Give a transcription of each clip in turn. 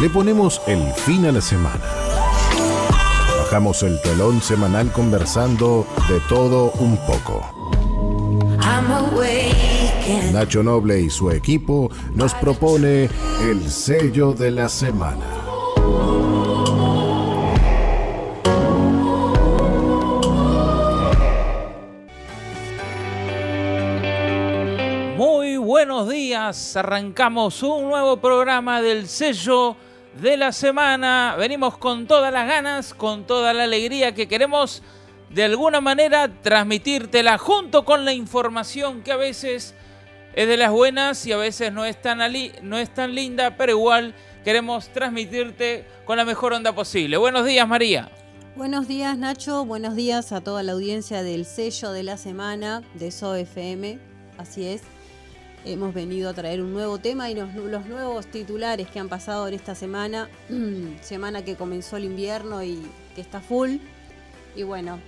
le ponemos el fin a la semana. Bajamos el telón semanal conversando de todo un poco. Nacho Noble y su equipo nos propone el sello de la semana. Muy buenos días, arrancamos un nuevo programa del sello de la semana. Venimos con todas las ganas, con toda la alegría que queremos de alguna manera transmitírtela junto con la información que a veces es de las buenas y a veces no es tan, no es tan linda, pero igual queremos transmitirte con la mejor onda posible. Buenos días, María. Buenos días, Nacho. Buenos días a toda la audiencia del sello de la semana de SOFM. Así es. Hemos venido a traer un nuevo tema y los, nuevos titulares que han pasado en esta semana, semana que comenzó el invierno y que está full. Y bueno,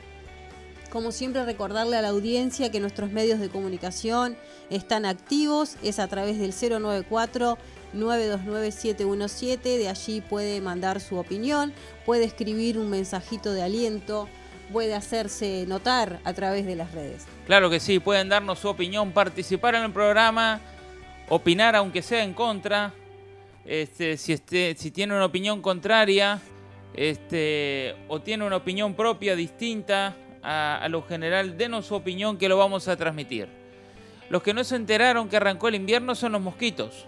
como siempre recordarle a la audiencia que nuestros medios de comunicación están activos, es a través del 094 929 de allí puede mandar su opinión, puede escribir un mensajito de aliento, puede hacerse notar a través de las redes. Claro que sí, pueden darnos su opinión, participar en el programa, opinar aunque sea en contra. Este, si, este, si tiene una opinión contraria este, o tiene una opinión propia distinta a, a lo general, denos su opinión que lo vamos a transmitir. Los que no se enteraron que arrancó el invierno son los mosquitos.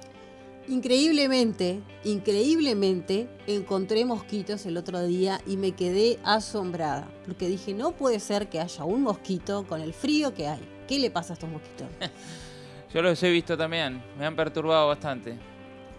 Increíblemente, increíblemente encontré mosquitos el otro día y me quedé asombrada, porque dije, no puede ser que haya un mosquito con el frío que hay. ¿Qué le pasa a estos mosquitos? Yo los he visto también, me han perturbado bastante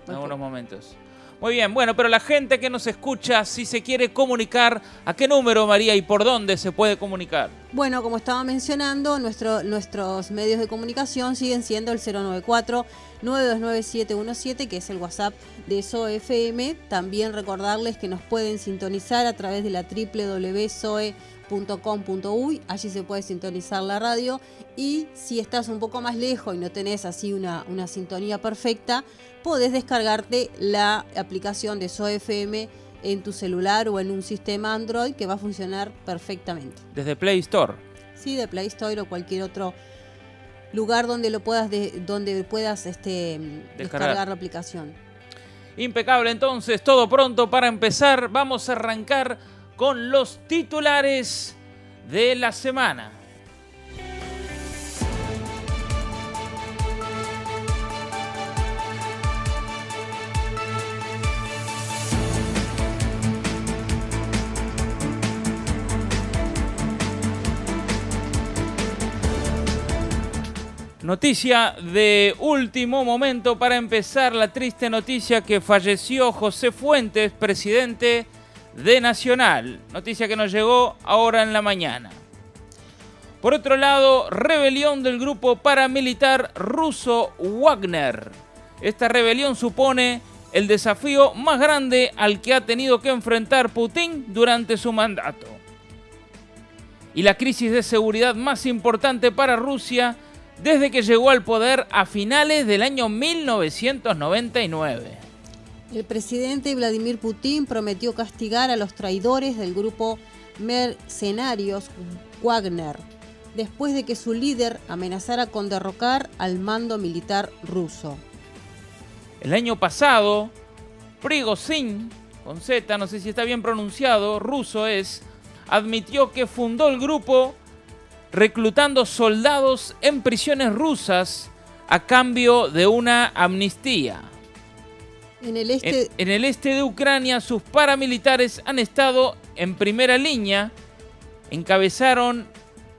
en algunos momentos. Muy bien, bueno, pero la gente que nos escucha, si se quiere comunicar, ¿a qué número, María, y por dónde se puede comunicar? Bueno, como estaba mencionando, nuestro, nuestros medios de comunicación siguen siendo el 094 929 que es el WhatsApp de SOFM. También recordarles que nos pueden sintonizar a través de la www.soe.com.uy, allí se puede sintonizar la radio y si estás un poco más lejos y no tenés así una, una sintonía perfecta, podés descargarte la aplicación de SOFM en tu celular o en un sistema Android que va a funcionar perfectamente. Desde Play Store. Sí, de Play Store o cualquier otro lugar donde lo puedas donde puedas este, descargar. la aplicación. Impecable entonces, todo pronto para empezar. Vamos a arrancar con los titulares de la semana. Noticia de último momento para empezar la triste noticia que falleció José Fuentes, presidente de Nacional. Noticia que nos llegó ahora en la mañana. Por otro lado, rebelión del grupo paramilitar ruso Wagner. Esta rebelión supone el desafío más grande al que ha tenido que enfrentar Putin durante su mandato. Y la crisis de seguridad más importante para Rusia desde que llegó al poder a finales del año 1999. El presidente Vladimir Putin prometió castigar a los traidores del grupo mercenarios Wagner, después de que su líder amenazara con derrocar al mando militar ruso. El año pasado, Prigozhin, con Z, no sé si está bien pronunciado, ruso es, admitió que fundó el grupo reclutando soldados en prisiones rusas a cambio de una amnistía. En el, este... En, el este de Ucrania sus paramilitares han estado en primera línea, encabezaron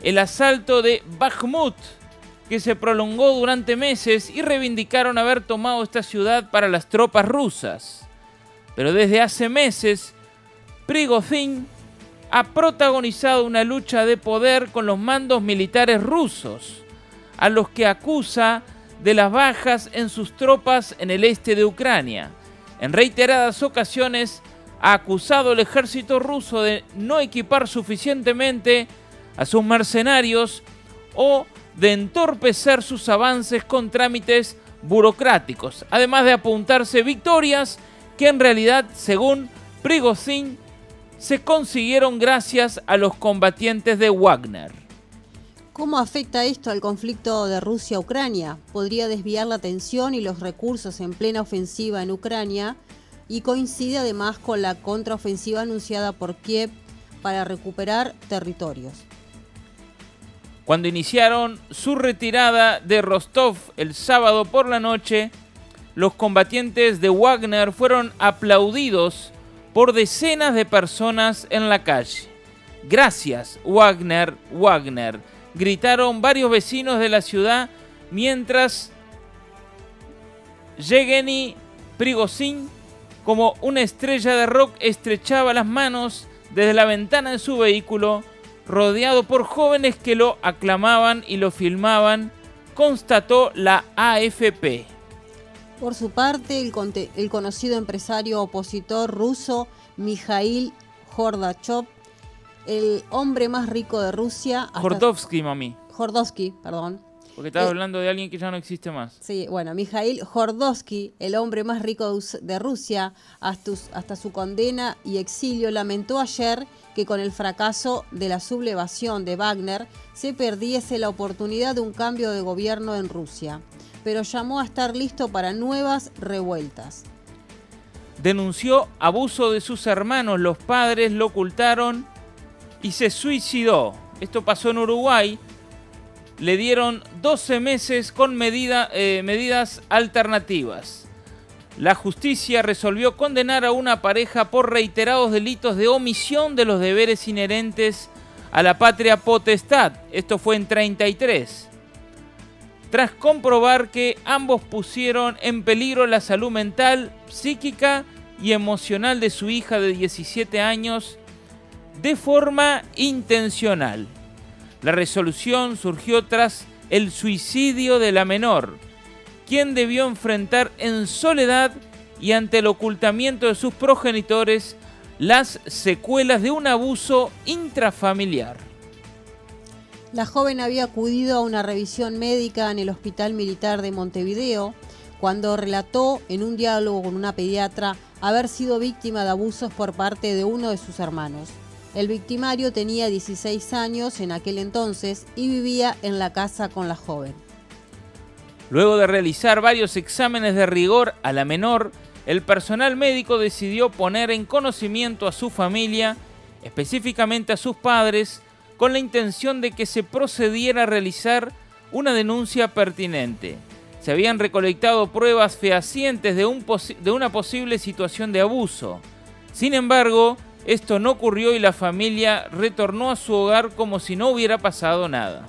el asalto de Bakhmut, que se prolongó durante meses y reivindicaron haber tomado esta ciudad para las tropas rusas. Pero desde hace meses, Prigozhin ha protagonizado una lucha de poder con los mandos militares rusos, a los que acusa de las bajas en sus tropas en el este de Ucrania. En reiteradas ocasiones ha acusado al ejército ruso de no equipar suficientemente a sus mercenarios o de entorpecer sus avances con trámites burocráticos, además de apuntarse victorias que en realidad, según Prigozhin, se consiguieron gracias a los combatientes de Wagner. ¿Cómo afecta esto al conflicto de Rusia-Ucrania? Podría desviar la atención y los recursos en plena ofensiva en Ucrania y coincide además con la contraofensiva anunciada por Kiev para recuperar territorios. Cuando iniciaron su retirada de Rostov el sábado por la noche, los combatientes de Wagner fueron aplaudidos por decenas de personas en la calle. Gracias, Wagner, Wagner, gritaron varios vecinos de la ciudad mientras Yevgeny Prigozhin, como una estrella de rock, estrechaba las manos desde la ventana de su vehículo, rodeado por jóvenes que lo aclamaban y lo filmaban, constató la AFP. Por su parte, el, conocido empresario opositor ruso Mikhail Gorbachev, el hombre más rico de Rusia... Jordovsky, mami. Jordovsky, perdón. Porque estás eh, hablando de alguien que ya no existe más. Sí, bueno, Mikhail Jordovsky, el hombre más rico de Rusia, hasta, hasta su condena y exilio, lamentó ayer que con el fracaso de la sublevación de Wagner se perdiese la oportunidad de un cambio de gobierno en Rusia pero llamó a estar listo para nuevas revueltas. Denunció abuso de sus hermanos, los padres lo ocultaron y se suicidó. Esto pasó en Uruguay. Le dieron 12 meses con eh, medidas alternativas. La justicia resolvió condenar a una pareja por reiterados delitos de omisión de los deberes inherentes a la patria potestad. Esto fue en 33 tras comprobar que ambos pusieron en peligro la salud mental, psíquica y emocional de su hija de 17 años de forma intencional. La resolución surgió tras el suicidio de la menor, quien debió enfrentar en soledad y ante el ocultamiento de sus progenitores las secuelas de un abuso intrafamiliar. La joven había acudido a una revisión médica en el Hospital Militar de Montevideo cuando relató en un diálogo con una pediatra haber sido víctima de abusos por parte de uno de sus hermanos. El victimario tenía 16 años en aquel entonces y vivía en la casa con la joven. Luego de realizar varios exámenes de rigor a la menor, el personal médico decidió poner en conocimiento a su familia, específicamente a sus padres, con la intención de que se procediera a realizar una denuncia pertinente. Se habían recolectado pruebas fehacientes de, de una posible situación de abuso. Sin embargo, esto no ocurrió y la familia retornó a su hogar como si no hubiera pasado nada.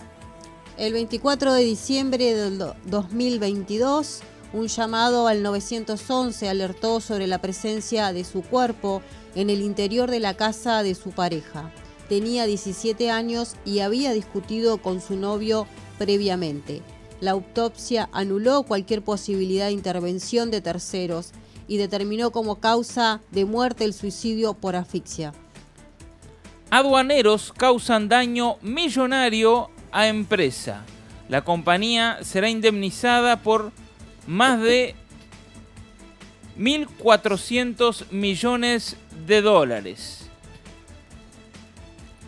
El 24 de diciembre del 2022, un llamado al 911 alertó sobre la presencia de su cuerpo en el interior de la casa de su pareja tenía 17 años y había discutido con su novio previamente. La autopsia anuló cualquier posibilidad de intervención de terceros y determinó como causa de muerte el suicidio por asfixia. Aduaneros causan daño millonario a empresa. La compañía será indemnizada por más de 1.400 millones de dólares.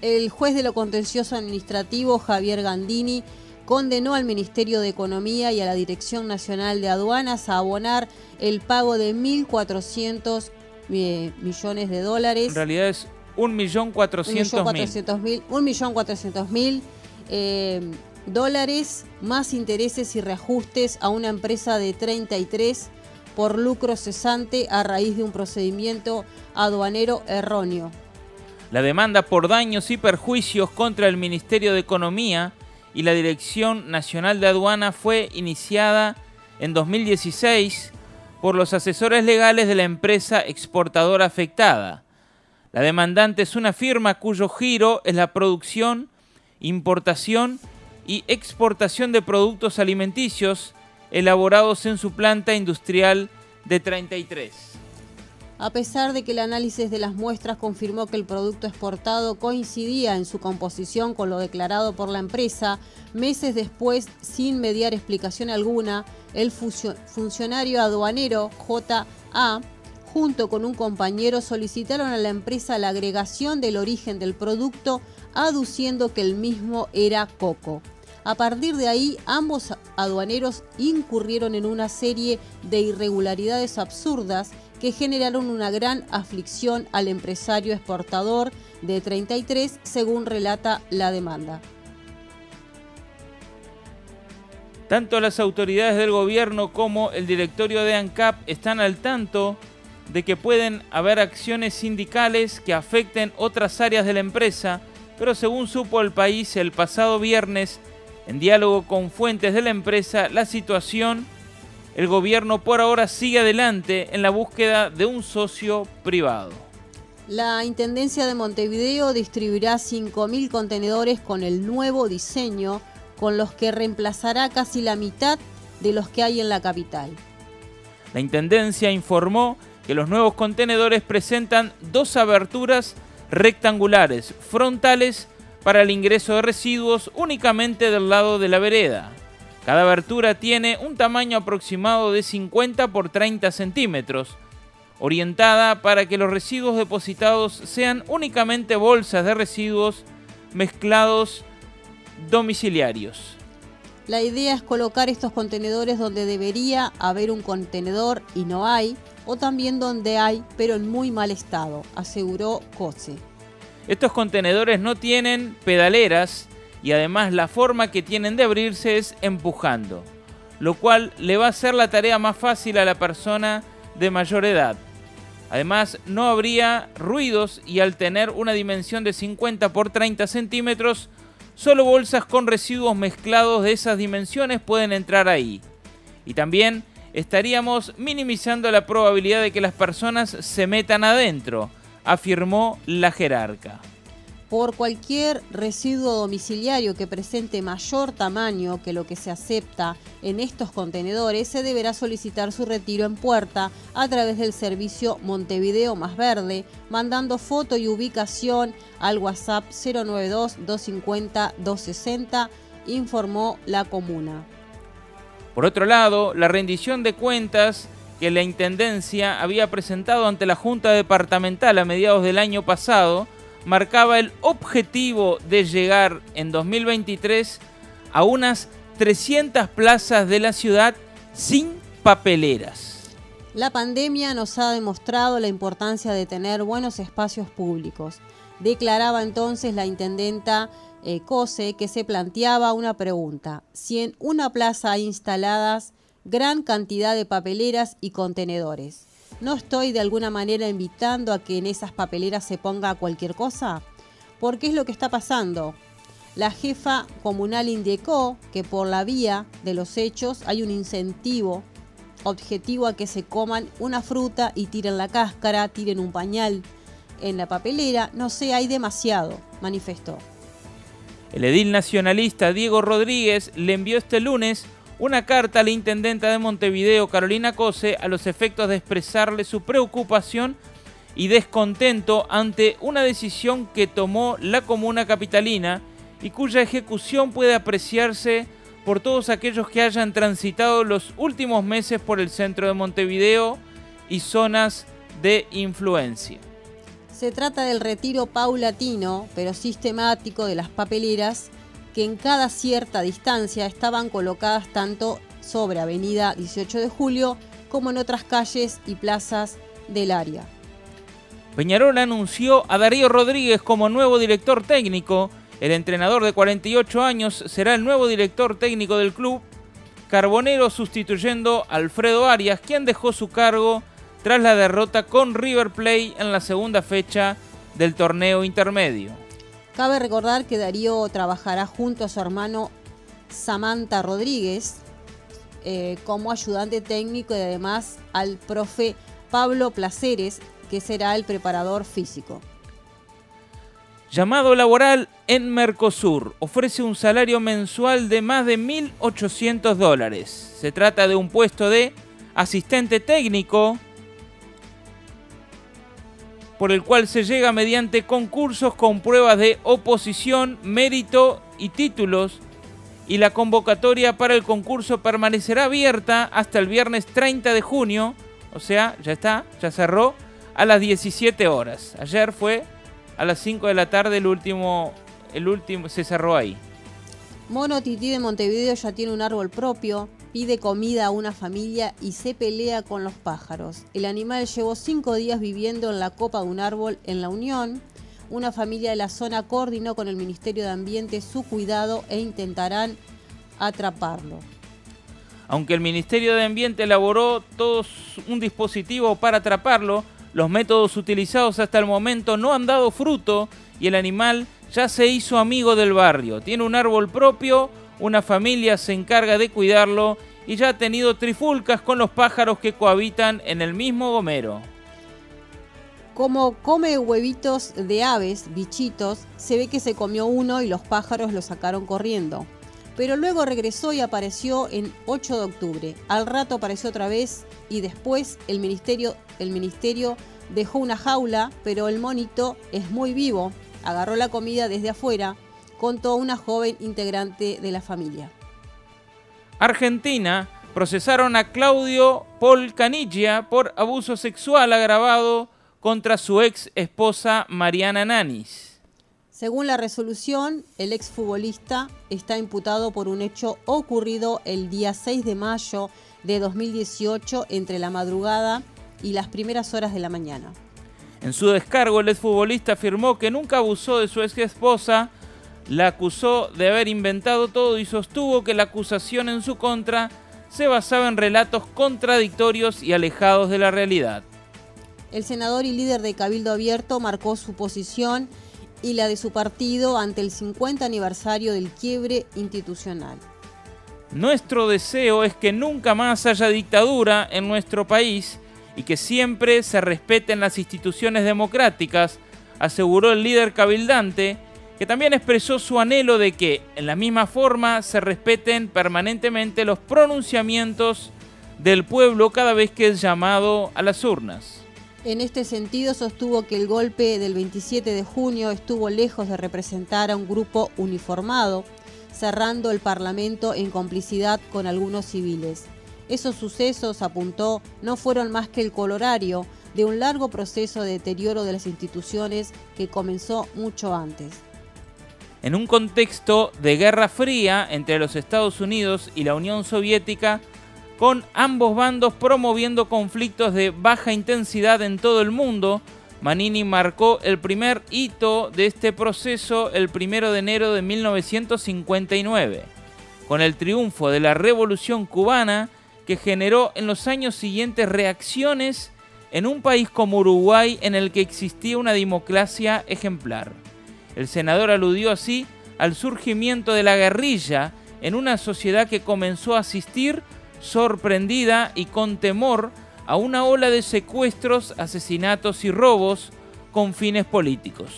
El juez de lo contencioso administrativo, Javier Gandini, condenó al Ministerio de Economía y a la Dirección Nacional de Aduanas a abonar el pago de 1.400 eh, millones de dólares. En realidad es 1.400.000. 1.400.000 eh, dólares más intereses y reajustes a una empresa de 33 por lucro cesante a raíz de un procedimiento aduanero erróneo. La demanda por daños y perjuicios contra el Ministerio de Economía y la Dirección Nacional de Aduana fue iniciada en 2016 por los asesores legales de la empresa exportadora afectada. La demandante es una firma cuyo giro es la producción, importación y exportación de productos alimenticios elaborados en su planta industrial de 33. A pesar de que el análisis de las muestras confirmó que el producto exportado coincidía en su composición con lo declarado por la empresa, meses después, sin mediar explicación alguna, el funcionario aduanero JA junto con un compañero solicitaron a la empresa la agregación del origen del producto, aduciendo que el mismo era coco. A partir de ahí, ambos aduaneros incurrieron en una serie de irregularidades absurdas que generaron una gran aflicción al empresario exportador de 33, según relata la demanda. Tanto las autoridades del gobierno como el directorio de ANCAP están al tanto de que pueden haber acciones sindicales que afecten otras áreas de la empresa, pero según supo el país el pasado viernes, en diálogo con fuentes de la empresa, la situación, el gobierno por ahora sigue adelante en la búsqueda de un socio privado. La Intendencia de Montevideo distribuirá 5.000 contenedores con el nuevo diseño con los que reemplazará casi la mitad de los que hay en la capital. La Intendencia informó que los nuevos contenedores presentan dos aberturas rectangulares frontales para el ingreso de residuos únicamente del lado de la vereda. Cada abertura tiene un tamaño aproximado de 50 por 30 centímetros, orientada para que los residuos depositados sean únicamente bolsas de residuos mezclados domiciliarios. La idea es colocar estos contenedores donde debería haber un contenedor y no hay, o también donde hay, pero en muy mal estado, aseguró Cose. Estos contenedores no tienen pedaleras y además la forma que tienen de abrirse es empujando, lo cual le va a hacer la tarea más fácil a la persona de mayor edad. Además, no habría ruidos y al tener una dimensión de 50 por 30 centímetros, Solo bolsas con residuos mezclados de esas dimensiones pueden entrar ahí. Y también estaríamos minimizando la probabilidad de que las personas se metan adentro, afirmó la jerarca por cualquier residuo domiciliario que presente mayor tamaño que lo que se acepta en estos contenedores, se deberá solicitar su retiro en puerta a través del servicio Montevideo Más Verde, mandando foto y ubicación al WhatsApp 092-250-260, informó la comuna. Por otro lado, la rendición de cuentas que la Intendencia había presentado ante la Junta Departamental a mediados del año pasado, marcaba el objetivo de llegar en 2023 a unas 300 plazas de la ciudad sin papeleras. La pandemia nos ha demostrado la importancia de tener buenos espacios públicos. Declaraba entonces la intendenta eh, Cose que se planteaba una pregunta. Si en una plaza hay instaladas gran cantidad de papeleras y contenedores, ¿No estoy de alguna manera invitando a que en esas papeleras se ponga cualquier cosa? Porque es lo que está pasando. La jefa comunal indicó que por la vía de los hechos hay un incentivo objetivo a que se coman una fruta y tiren la cáscara, tiren un pañal en la papelera. No sé, hay demasiado, manifestó. El edil nacionalista Diego Rodríguez le envió este lunes una carta a la intendenta de Montevideo, Carolina Cose, a los efectos de expresarle su preocupación y descontento ante una decisión que tomó la comuna capitalina y cuya ejecución puede apreciarse por todos aquellos que hayan transitado los últimos meses por el centro de Montevideo y zonas de influencia. Se trata del retiro paulatino, pero sistemático, de las papeleras que en cada cierta distancia estaban colocadas tanto sobre Avenida 18 de Julio como en otras calles y plazas del área. Peñarol anunció a Darío Rodríguez como nuevo director técnico. El entrenador de 48 años será el nuevo director técnico del club. Carbonero sustituyendo a Alfredo Arias, quien dejó su cargo tras la derrota con River Plate en la segunda fecha del torneo intermedio. Cabe recordar que Darío trabajará junto a su hermano Samantha Rodríguez eh, como ayudante técnico y además al profe Pablo Placeres, que será el preparador físico. Llamado laboral en Mercosur ofrece un salario mensual de más de 1.800 dólares. Se trata de un puesto de asistente técnico por el cual se llega mediante concursos con pruebas de oposición, mérito y títulos, y la convocatoria para el concurso permanecerá abierta hasta el viernes 30 de junio, o sea, ya está, ya cerró a las 17 horas. Ayer fue a las 5 de la tarde el último, el último se cerró ahí. Mono Tití de Montevideo ya tiene un árbol propio, pide comida a una familia y se pelea con los pájaros. El animal llevó cinco días viviendo en la copa de un árbol en La Unión. Una familia de la zona coordinó con el Ministerio de Ambiente su cuidado e intentarán atraparlo. Aunque el Ministerio de Ambiente elaboró todo un dispositivo para atraparlo, los métodos utilizados hasta el momento no han dado fruto y el animal ya se hizo amigo del barrio. Tiene un árbol propio, una familia se encarga de cuidarlo y ya ha tenido trifulcas con los pájaros que cohabitan en el mismo gomero. Como come huevitos de aves, bichitos, se ve que se comió uno y los pájaros lo sacaron corriendo. Pero luego regresó y apareció en 8 de octubre. Al rato apareció otra vez y después el ministerio, el ministerio dejó una jaula, pero el monito es muy vivo agarró la comida desde afuera, contó una joven integrante de la familia. Argentina procesaron a Claudio Polcanilla por abuso sexual agravado contra su ex esposa Mariana Nanis. Según la resolución, el exfutbolista está imputado por un hecho ocurrido el día 6 de mayo de 2018 entre la madrugada y las primeras horas de la mañana. En su descargo, el exfutbolista afirmó que nunca abusó de su ex esposa, la acusó de haber inventado todo y sostuvo que la acusación en su contra se basaba en relatos contradictorios y alejados de la realidad. El senador y líder de Cabildo Abierto marcó su posición y la de su partido ante el 50 aniversario del quiebre institucional. Nuestro deseo es que nunca más haya dictadura en nuestro país y que siempre se respeten las instituciones democráticas, aseguró el líder cabildante, que también expresó su anhelo de que, en la misma forma, se respeten permanentemente los pronunciamientos del pueblo cada vez que es llamado a las urnas. En este sentido, sostuvo que el golpe del 27 de junio estuvo lejos de representar a un grupo uniformado, cerrando el Parlamento en complicidad con algunos civiles. Esos sucesos, apuntó, no fueron más que el colorario de un largo proceso de deterioro de las instituciones que comenzó mucho antes. En un contexto de guerra fría entre los Estados Unidos y la Unión Soviética, con ambos bandos promoviendo conflictos de baja intensidad en todo el mundo, Manini marcó el primer hito de este proceso el 1 de enero de 1959, con el triunfo de la Revolución cubana que generó en los años siguientes reacciones en un país como Uruguay en el que existía una democracia ejemplar. El senador aludió así al surgimiento de la guerrilla en una sociedad que comenzó a asistir sorprendida y con temor a una ola de secuestros, asesinatos y robos con fines políticos.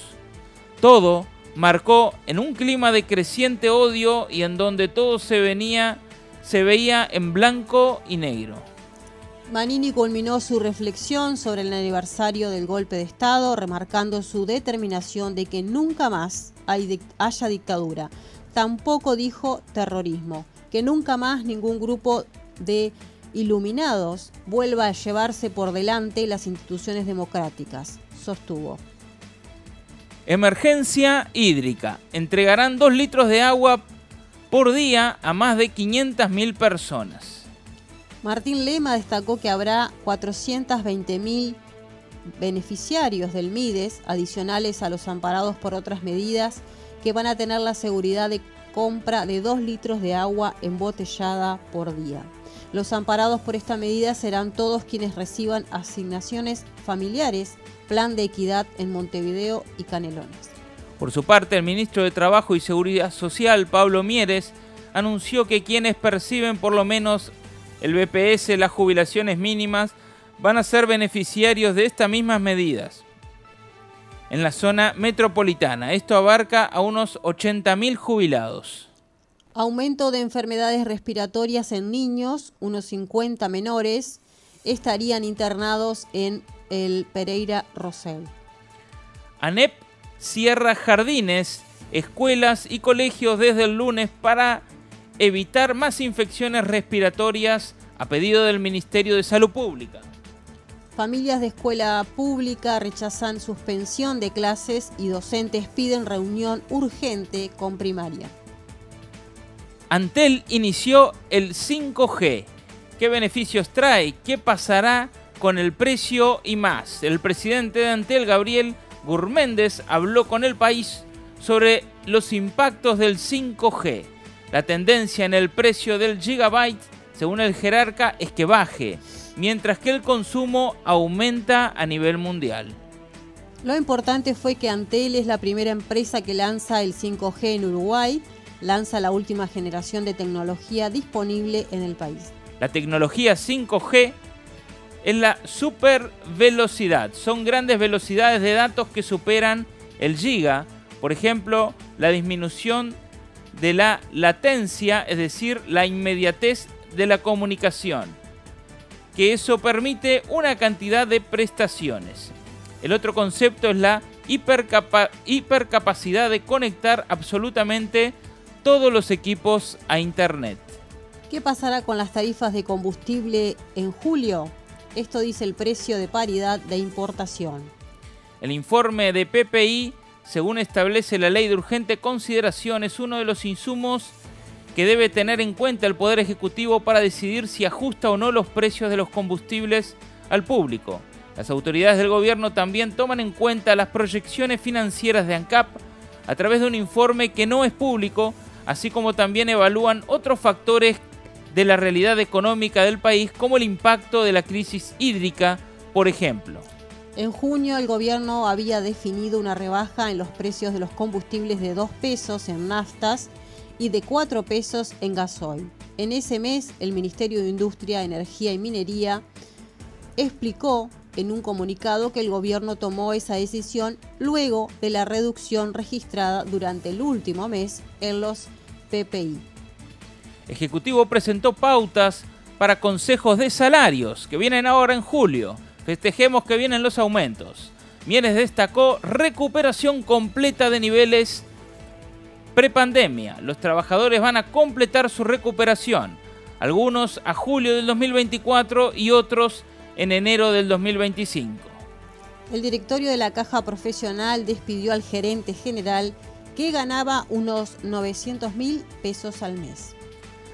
Todo marcó en un clima de creciente odio y en donde todo se venía se veía en blanco y negro. Manini culminó su reflexión sobre el aniversario del golpe de Estado, remarcando su determinación de que nunca más haya dictadura. Tampoco dijo terrorismo, que nunca más ningún grupo de iluminados vuelva a llevarse por delante las instituciones democráticas, sostuvo. Emergencia hídrica. Entregarán dos litros de agua por día a más de 500.000 personas. Martín Lema destacó que habrá 420.000 beneficiarios del MIDES, adicionales a los amparados por otras medidas, que van a tener la seguridad de compra de 2 litros de agua embotellada por día. Los amparados por esta medida serán todos quienes reciban asignaciones familiares, plan de equidad en Montevideo y Canelones. Por su parte, el ministro de Trabajo y Seguridad Social, Pablo Mieres, anunció que quienes perciben por lo menos el BPS, las jubilaciones mínimas, van a ser beneficiarios de estas mismas medidas. En la zona metropolitana, esto abarca a unos 80.000 jubilados. Aumento de enfermedades respiratorias en niños, unos 50 menores, estarían internados en el Pereira Rosell. ANEP cierra jardines, escuelas y colegios desde el lunes para evitar más infecciones respiratorias a pedido del Ministerio de Salud Pública. Familias de escuela pública rechazan suspensión de clases y docentes piden reunión urgente con primaria. Antel inició el 5G. ¿Qué beneficios trae? ¿Qué pasará con el precio y más? El presidente de Antel, Gabriel Gurméndez, habló con el país sobre los impactos del 5G. La tendencia en el precio del gigabyte, según el jerarca, es que baje, mientras que el consumo aumenta a nivel mundial. Lo importante fue que Antel es la primera empresa que lanza el 5G en Uruguay lanza la última generación de tecnología disponible en el país. La tecnología 5G es la super velocidad. Son grandes velocidades de datos que superan el giga. Por ejemplo, la disminución de la latencia, es decir, la inmediatez de la comunicación. Que eso permite una cantidad de prestaciones. El otro concepto es la hipercapacidad de conectar absolutamente todos los equipos a Internet. ¿Qué pasará con las tarifas de combustible en julio? Esto dice el precio de paridad de importación. El informe de PPI, según establece la ley de urgente consideración, es uno de los insumos que debe tener en cuenta el Poder Ejecutivo para decidir si ajusta o no los precios de los combustibles al público. Las autoridades del gobierno también toman en cuenta las proyecciones financieras de ANCAP a través de un informe que no es público así como también evalúan otros factores de la realidad económica del país, como el impacto de la crisis hídrica, por ejemplo. En junio el gobierno había definido una rebaja en los precios de los combustibles de 2 pesos en naftas y de 4 pesos en gasoil. En ese mes el Ministerio de Industria, Energía y Minería explicó en un comunicado que el gobierno tomó esa decisión luego de la reducción registrada durante el último mes en los PPI. Ejecutivo presentó pautas para consejos de salarios que vienen ahora en julio. Festejemos que vienen los aumentos. Mieres destacó recuperación completa de niveles prepandemia. Los trabajadores van a completar su recuperación. Algunos a julio del 2024 y otros en enero del 2025. El directorio de la Caja Profesional despidió al gerente general que ganaba unos 900 mil pesos al mes.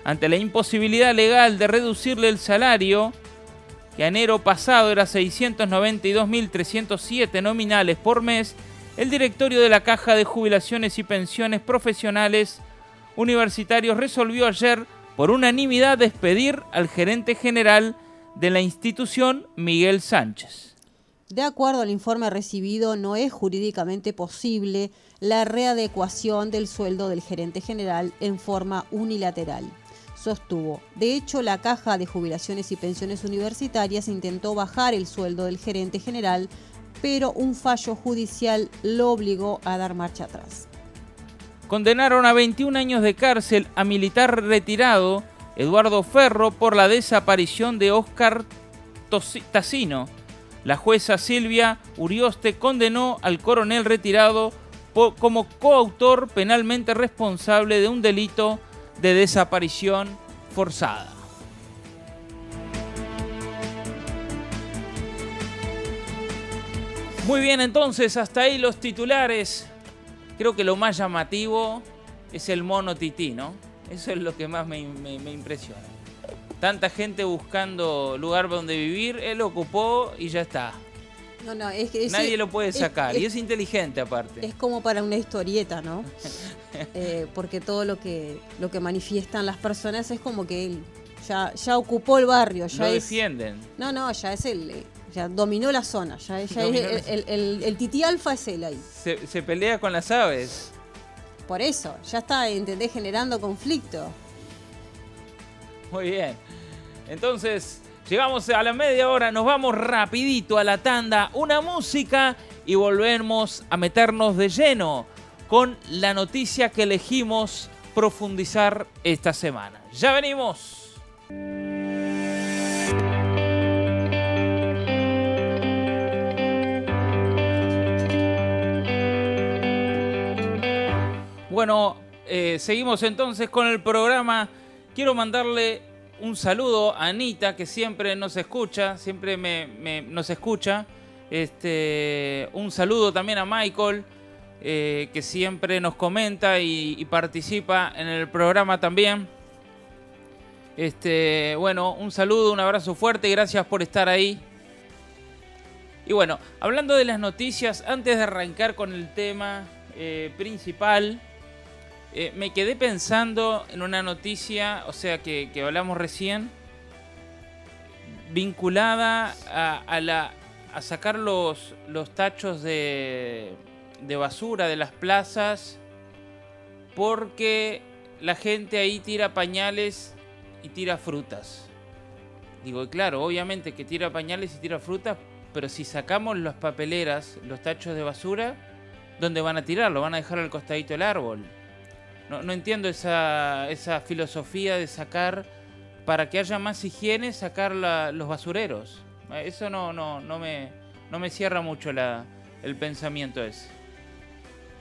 Ante la imposibilidad legal de reducirle el salario, que enero pasado era 692.307 nominales por mes, el directorio de la Caja de Jubilaciones y Pensiones Profesionales Universitarios resolvió ayer por unanimidad despedir al gerente general de la institución, Miguel Sánchez. De acuerdo al informe recibido, no es jurídicamente posible la readecuación del sueldo del gerente general en forma unilateral. Sostuvo. De hecho, la Caja de Jubilaciones y Pensiones Universitarias intentó bajar el sueldo del gerente general, pero un fallo judicial lo obligó a dar marcha atrás. Condenaron a 21 años de cárcel a militar retirado Eduardo Ferro por la desaparición de Oscar Tassino la jueza Silvia Urioste condenó al coronel retirado como coautor penalmente responsable de un delito de desaparición forzada. Muy bien, entonces hasta ahí los titulares. Creo que lo más llamativo es el mono tití, ¿no? Eso es lo que más me, me impresiona tanta gente buscando lugar donde vivir, él ocupó y ya está. No, no, es que Nadie lo puede sacar y es inteligente aparte. Es como para una historieta, ¿no? Eh, porque todo lo que, lo que manifiestan las personas es como que él ya, ya ocupó el barrio. Ya lo defienden. No, no, ya es el... Ya dominó la zona, ya, es el, el, tití alfa es él ahí. Se, se pelea con las aves. Por eso, ya está, ¿entendés? Generando conflicto. Muy bien. Entonces, llegamos a la media hora, nos vamos rapidito a la tanda, una música y volvemos a meternos de lleno con la noticia que elegimos profundizar esta semana. Ya venimos. Bueno, eh, seguimos entonces con el programa. Quiero mandarle un saludo a Anita, que siempre nos escucha, siempre me, nos escucha. Este, un saludo también a Michael, eh, que siempre nos comenta y, participa en el programa también. Este, bueno, un saludo, un abrazo fuerte gracias por estar ahí. Y bueno, hablando de las noticias, antes de arrancar con el tema eh, principal, eh, me quedé pensando en una noticia, o sea, que, hablamos recién, vinculada a, la, a sacar los, los tachos de, de basura de las plazas, porque la gente ahí tira pañales y tira frutas. Digo, claro, obviamente que tira pañales y tira frutas, pero si sacamos las papeleras, los tachos de basura, ¿dónde van a tirarlo? Van a dejar al costadito del árbol. No, no entiendo esa, esa, filosofía de sacar, para que haya más higiene, sacar los basureros. Eso no, no, no, me, no me cierra mucho la, el pensamiento ese.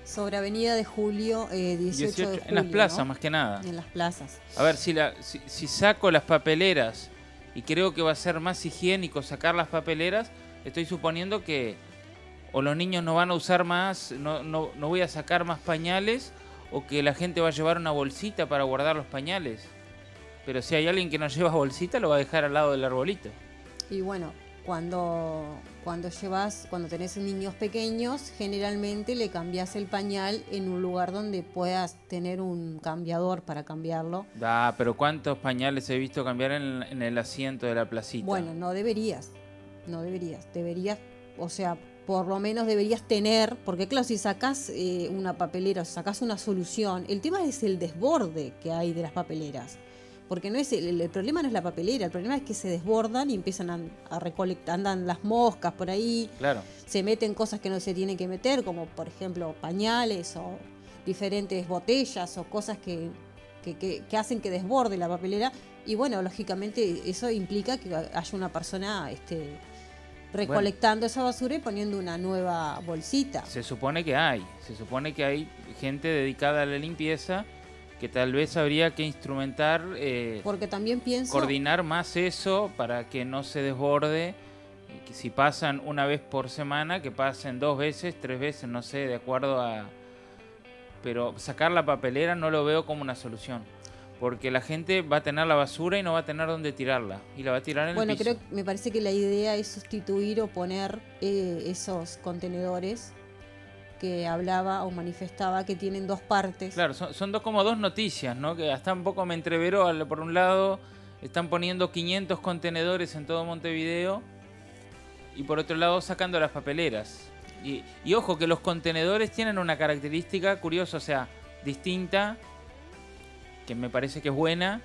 Sobre Avenida de Julio, 18, eh, de julio. En las plazas, más que nada. En las plazas. A ver, si, la, si, saco las papeleras y creo que va a ser más higiénico sacar las papeleras, estoy suponiendo que o los niños no van a usar más, no, no, no voy a sacar más pañales, o que la gente va a llevar una bolsita para guardar los pañales. Pero si hay alguien que no lleva bolsita, lo va a dejar al lado del arbolito. Y bueno, cuando, cuando llevas, cuando tenés niños pequeños, generalmente le cambias el pañal en un lugar donde puedas tener un cambiador para cambiarlo. Da, pero ¿cuántos pañales he visto cambiar en, en el asiento de la placita? Bueno, no deberías, no deberías, deberías, o sea, por lo menos deberías tener, porque claro, si sacas eh, una papelera, o sacas una solución, el tema es el desborde que hay de las papeleras. Porque no es el, problema no es la papelera, el problema es que se desbordan y empiezan a, recolectar, andan las moscas por ahí, claro. se meten cosas que no se tienen que meter, como por ejemplo pañales o diferentes botellas o cosas que, que, que hacen que desborde la papelera. Y bueno, lógicamente eso implica que haya una persona este, recolectando esa basura y poniendo una nueva bolsita. Se supone que hay, se supone que hay gente dedicada a la limpieza que tal vez habría que instrumentar, eh, porque también pienso coordinar más eso para que no se desborde. Que si pasan una vez por semana, que pasen dos veces, tres veces, no sé, de acuerdo a. Pero sacar la papelera no lo veo como una solución porque la gente va a tener la basura y no va a tener dónde tirarla y la va a tirar en bueno, el piso. Bueno, creo me parece que la idea es sustituir o poner eh, esos contenedores que hablaba o manifestaba que tienen dos partes. Claro, son, dos como dos noticias, ¿no? Que hasta un poco me entreveró. Por un lado, están poniendo 500 contenedores en todo Montevideo y por otro lado sacando las papeleras. Y, y ojo que los contenedores tienen una característica curiosa, o sea, distinta que me parece que es buena.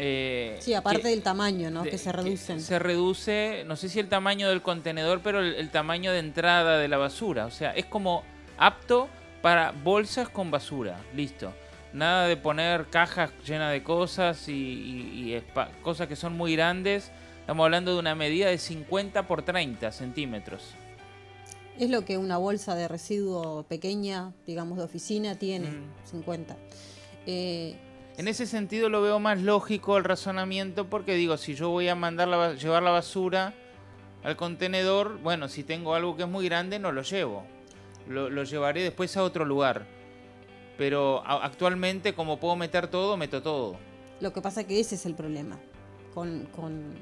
Eh, sí, aparte del tamaño, ¿no? que se reducen. Se reduce, no sé si el tamaño del contenedor, pero el, tamaño de entrada de la basura. O sea, es como apto para bolsas con basura. Listo. Nada de poner cajas llenas de cosas y, cosas que son muy grandes. Estamos hablando de una medida de 50 por 30 centímetros. Es lo que una bolsa de residuo pequeña, digamos de oficina, tiene, 50. Eh, en ese sentido lo veo más lógico el razonamiento porque digo, si yo voy a mandar la, llevar la basura al contenedor, bueno, si tengo algo que es muy grande no lo llevo. Lo, llevaré después a otro lugar. Pero actualmente como puedo meter todo, meto todo. Lo que pasa que ese es el problema. Con,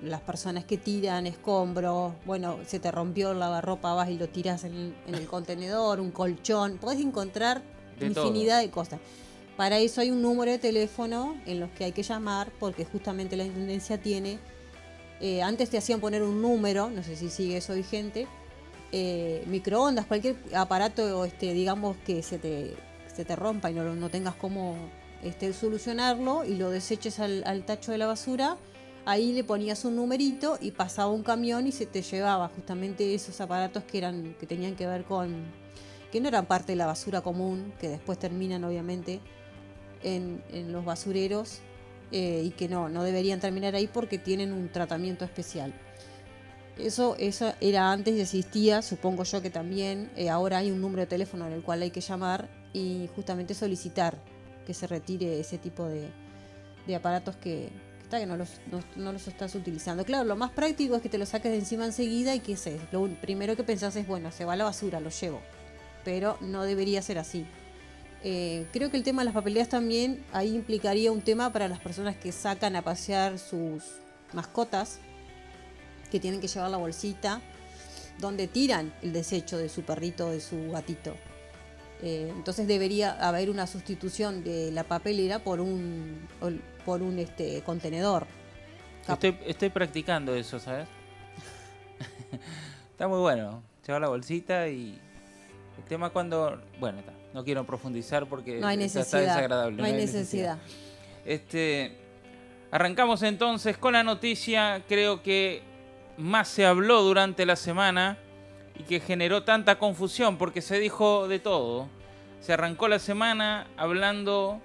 las personas que tiran escombros, bueno, se te rompió el lavarropa, vas y lo tiras en, el contenedor, un colchón, podés encontrar infinidad de cosas. Para eso hay un número de teléfono en los que hay que llamar porque justamente la Intendencia tiene, eh, antes te hacían poner un número, no sé si sigue eso vigente, eh, microondas, cualquier aparato, este, digamos que se te, se te rompa y no, no tengas cómo este, solucionarlo y lo deseches al, al tacho de la basura, ahí le ponías un numerito y pasaba un camión y se te llevaba. Justamente esos aparatos que eran que tenían que ver con que no eran parte de la basura común que después terminan obviamente en, los basureros eh, y que no, no deberían terminar ahí porque tienen un tratamiento especial. Eso, eso era antes y existía, supongo yo que también. Eh, ahora hay un número de teléfono en el cual hay que llamar y justamente solicitar que se retire ese tipo de, aparatos que, Está que no los, no, los estás utilizando. Claro, lo más práctico es que te lo saques de encima enseguida y que es lo primero que pensás es, bueno, se va a la basura, lo llevo. Pero no debería ser así. Eh, creo que el tema de las papeleras también ahí implicaría un tema para las personas que sacan a pasear sus mascotas, que tienen que llevar la bolsita, donde tiran el desecho de su perrito de su gatito. Eh, entonces debería haber una sustitución de la papelera por un, por un este, contenedor. Estoy, practicando eso, ¿sabes? está muy bueno. Llevar la bolsita y el tema cuando... Bueno, no quiero profundizar porque no hay está desagradable. No, hay, necesidad. Este, arrancamos entonces con la noticia, creo que más se habló durante la semana y que generó tanta confusión porque se dijo de todo. Se arrancó la semana hablando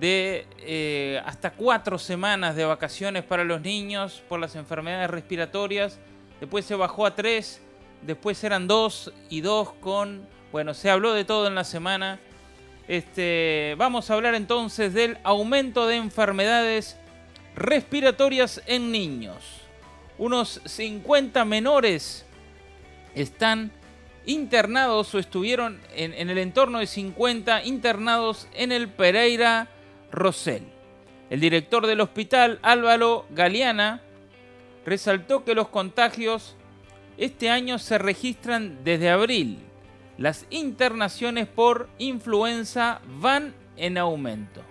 de eh, hasta cuatro semanas de vacaciones para los niños por las enfermedades respiratorias. Después se bajó a tres, después eran dos y dos con... Bueno, se habló de todo en la semana. Este, vamos a hablar entonces del aumento de enfermedades respiratorias en niños. Unos 50 menores están internados o estuvieron en, el entorno de 50 internados en el Pereira Rosell. El director del hospital, Álvaro Galeana, resaltó que los contagios este año se registran desde abril. Las internaciones por influenza van en aumento.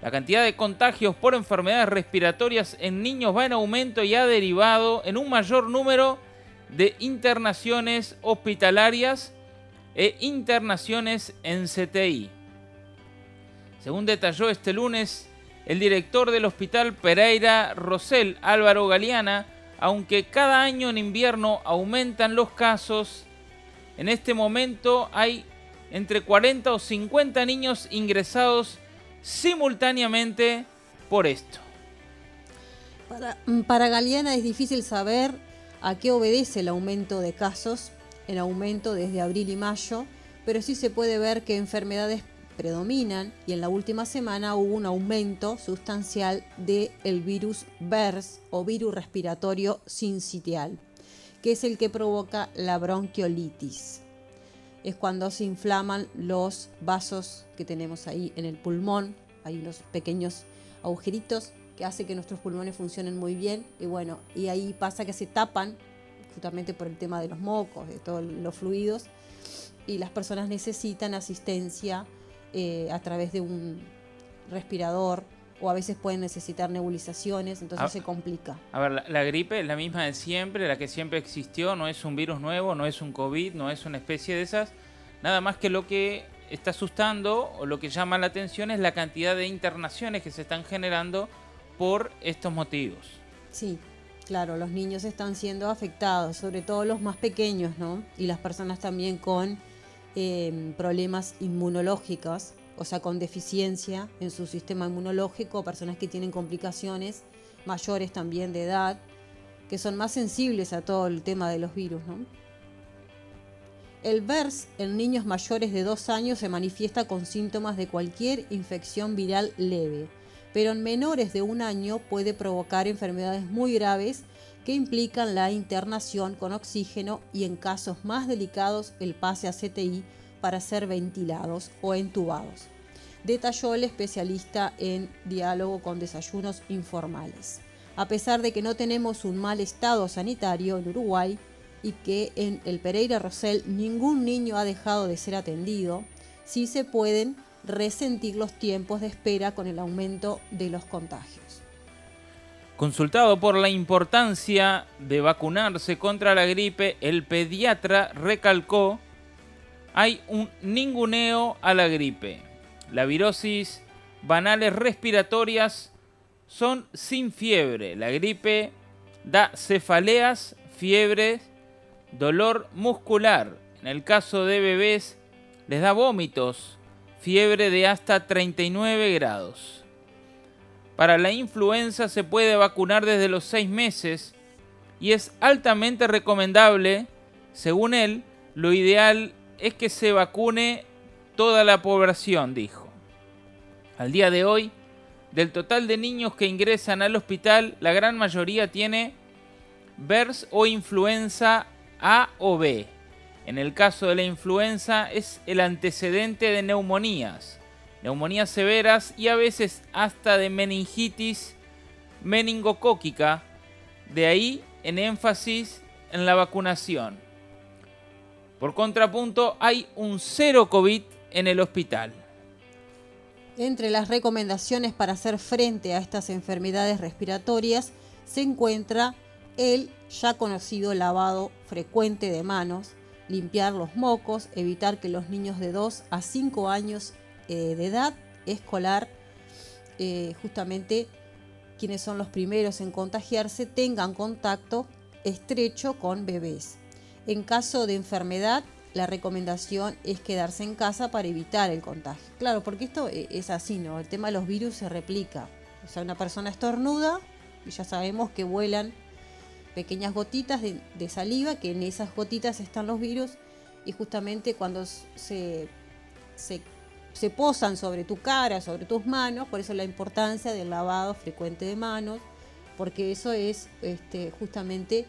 La cantidad de contagios por enfermedades respiratorias en niños va en aumento y ha derivado en un mayor número de internaciones hospitalarias e internaciones en CTI. Según detalló este lunes el director del Hospital Pereira Rosell, Álvaro Galeana, aunque cada año en invierno aumentan los casos, en este momento hay entre 40 o 50 niños ingresados simultáneamente por esto. Para, para Galeana es difícil saber a qué obedece el aumento de casos, el aumento desde abril y mayo, pero sí se puede ver que enfermedades predominan y en la última semana hubo un aumento sustancial del el virus VERS o virus respiratorio sincitial, que es el que provoca la bronquiolitis. Es cuando se inflaman los vasos que tenemos ahí en el pulmón, hay unos pequeños agujeritos que hace que nuestros pulmones funcionen muy bien. Y bueno, y ahí pasa que se tapan justamente por el tema de los mocos, de todos los fluidos. Y las personas necesitan asistencia eh, a través de un respirador o a veces pueden necesitar nebulizaciones, entonces ah, se complica. A ver, la, la, gripe es la misma de siempre, la que siempre existió, no es un virus nuevo, no es un COVID, no es una especie de esas, nada más que lo que está asustando o lo que llama la atención es la cantidad de internaciones que se están generando por estos motivos. Sí, claro, los niños están siendo afectados, sobre todo los más pequeños, ¿no? Y las personas también con em, problemas inmunológicos, o sea, con deficiencia en su sistema inmunológico, personas que tienen complicaciones mayores también de edad, que son más sensibles a todo el tema de los virus. El VERS en niños mayores de 2 años se manifiesta con síntomas de cualquier infección viral leve pero en menores de un año puede provocar enfermedades muy graves que implican la internación con oxígeno y en casos más delicados el pase a CTI para ser ventilados o entubados. Detalló el especialista en diálogo con desayunos informales. A pesar de que no tenemos un mal estado sanitario en Uruguay y que en el Pereira Rosell ningún niño ha dejado de ser atendido, sí se pueden resentir los tiempos de espera con el aumento de los contagios. Consultado por la importancia de vacunarse contra la gripe, el pediatra recalcó, hay un ninguneo a la gripe. La virosis banales respiratorias son sin fiebre. La gripe da cefaleas, fiebre, dolor muscular. En el caso de bebés, les da vómitos, fiebre de hasta 39 grados. Para la influenza se puede vacunar desde los 6 meses y es altamente recomendable, según él, lo ideal es que se vacune toda la población, dijo. Al día de hoy del total de niños que ingresan al hospital, la gran mayoría tiene VERS o influenza A o B. En el caso de la influenza es el antecedente de neumonías, neumonías severas y a veces hasta de meningitis meningocóquica, de ahí en énfasis en la vacunación. Por contrapunto, hay un cero COVID en el hospital. Entre las recomendaciones para hacer frente a estas enfermedades respiratorias se encuentra el ya conocido lavado frecuente de manos, limpiar los mocos, evitar que los niños de 2 a 5 años eh, de edad escolar, eh, justamente quienes son los primeros en contagiarse, tengan contacto estrecho con bebés. En caso de enfermedad, la recomendación es quedarse en casa para evitar el contagio. Claro, porque esto e, es así, ¿no? El tema de los virus se replica. O sea, una persona estornuda y ya sabemos que vuelan pequeñas gotitas de, saliva, que en esas gotitas están los virus y justamente cuando se, se, posan sobre tu cara, sobre tus manos, por eso la importancia del lavado frecuente de manos, porque eso es este, justamente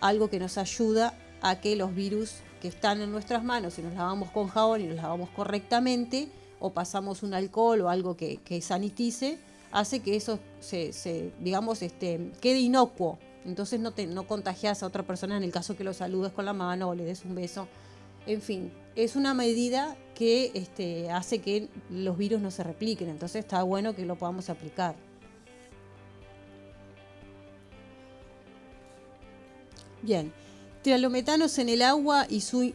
algo que nos ayuda a que los virus que están en nuestras manos, si nos lavamos con jabón y nos lavamos correctamente, o pasamos un alcohol o algo que, sanitice, hace que eso se, digamos, este, quede inocuo. Entonces no, te, no contagias a otra persona en el caso que lo saludes con la mano o le des un beso. En fin, es una medida que este, hace que los virus no se repliquen. Entonces está bueno que lo podamos aplicar. Bien, trialometanos en el agua y su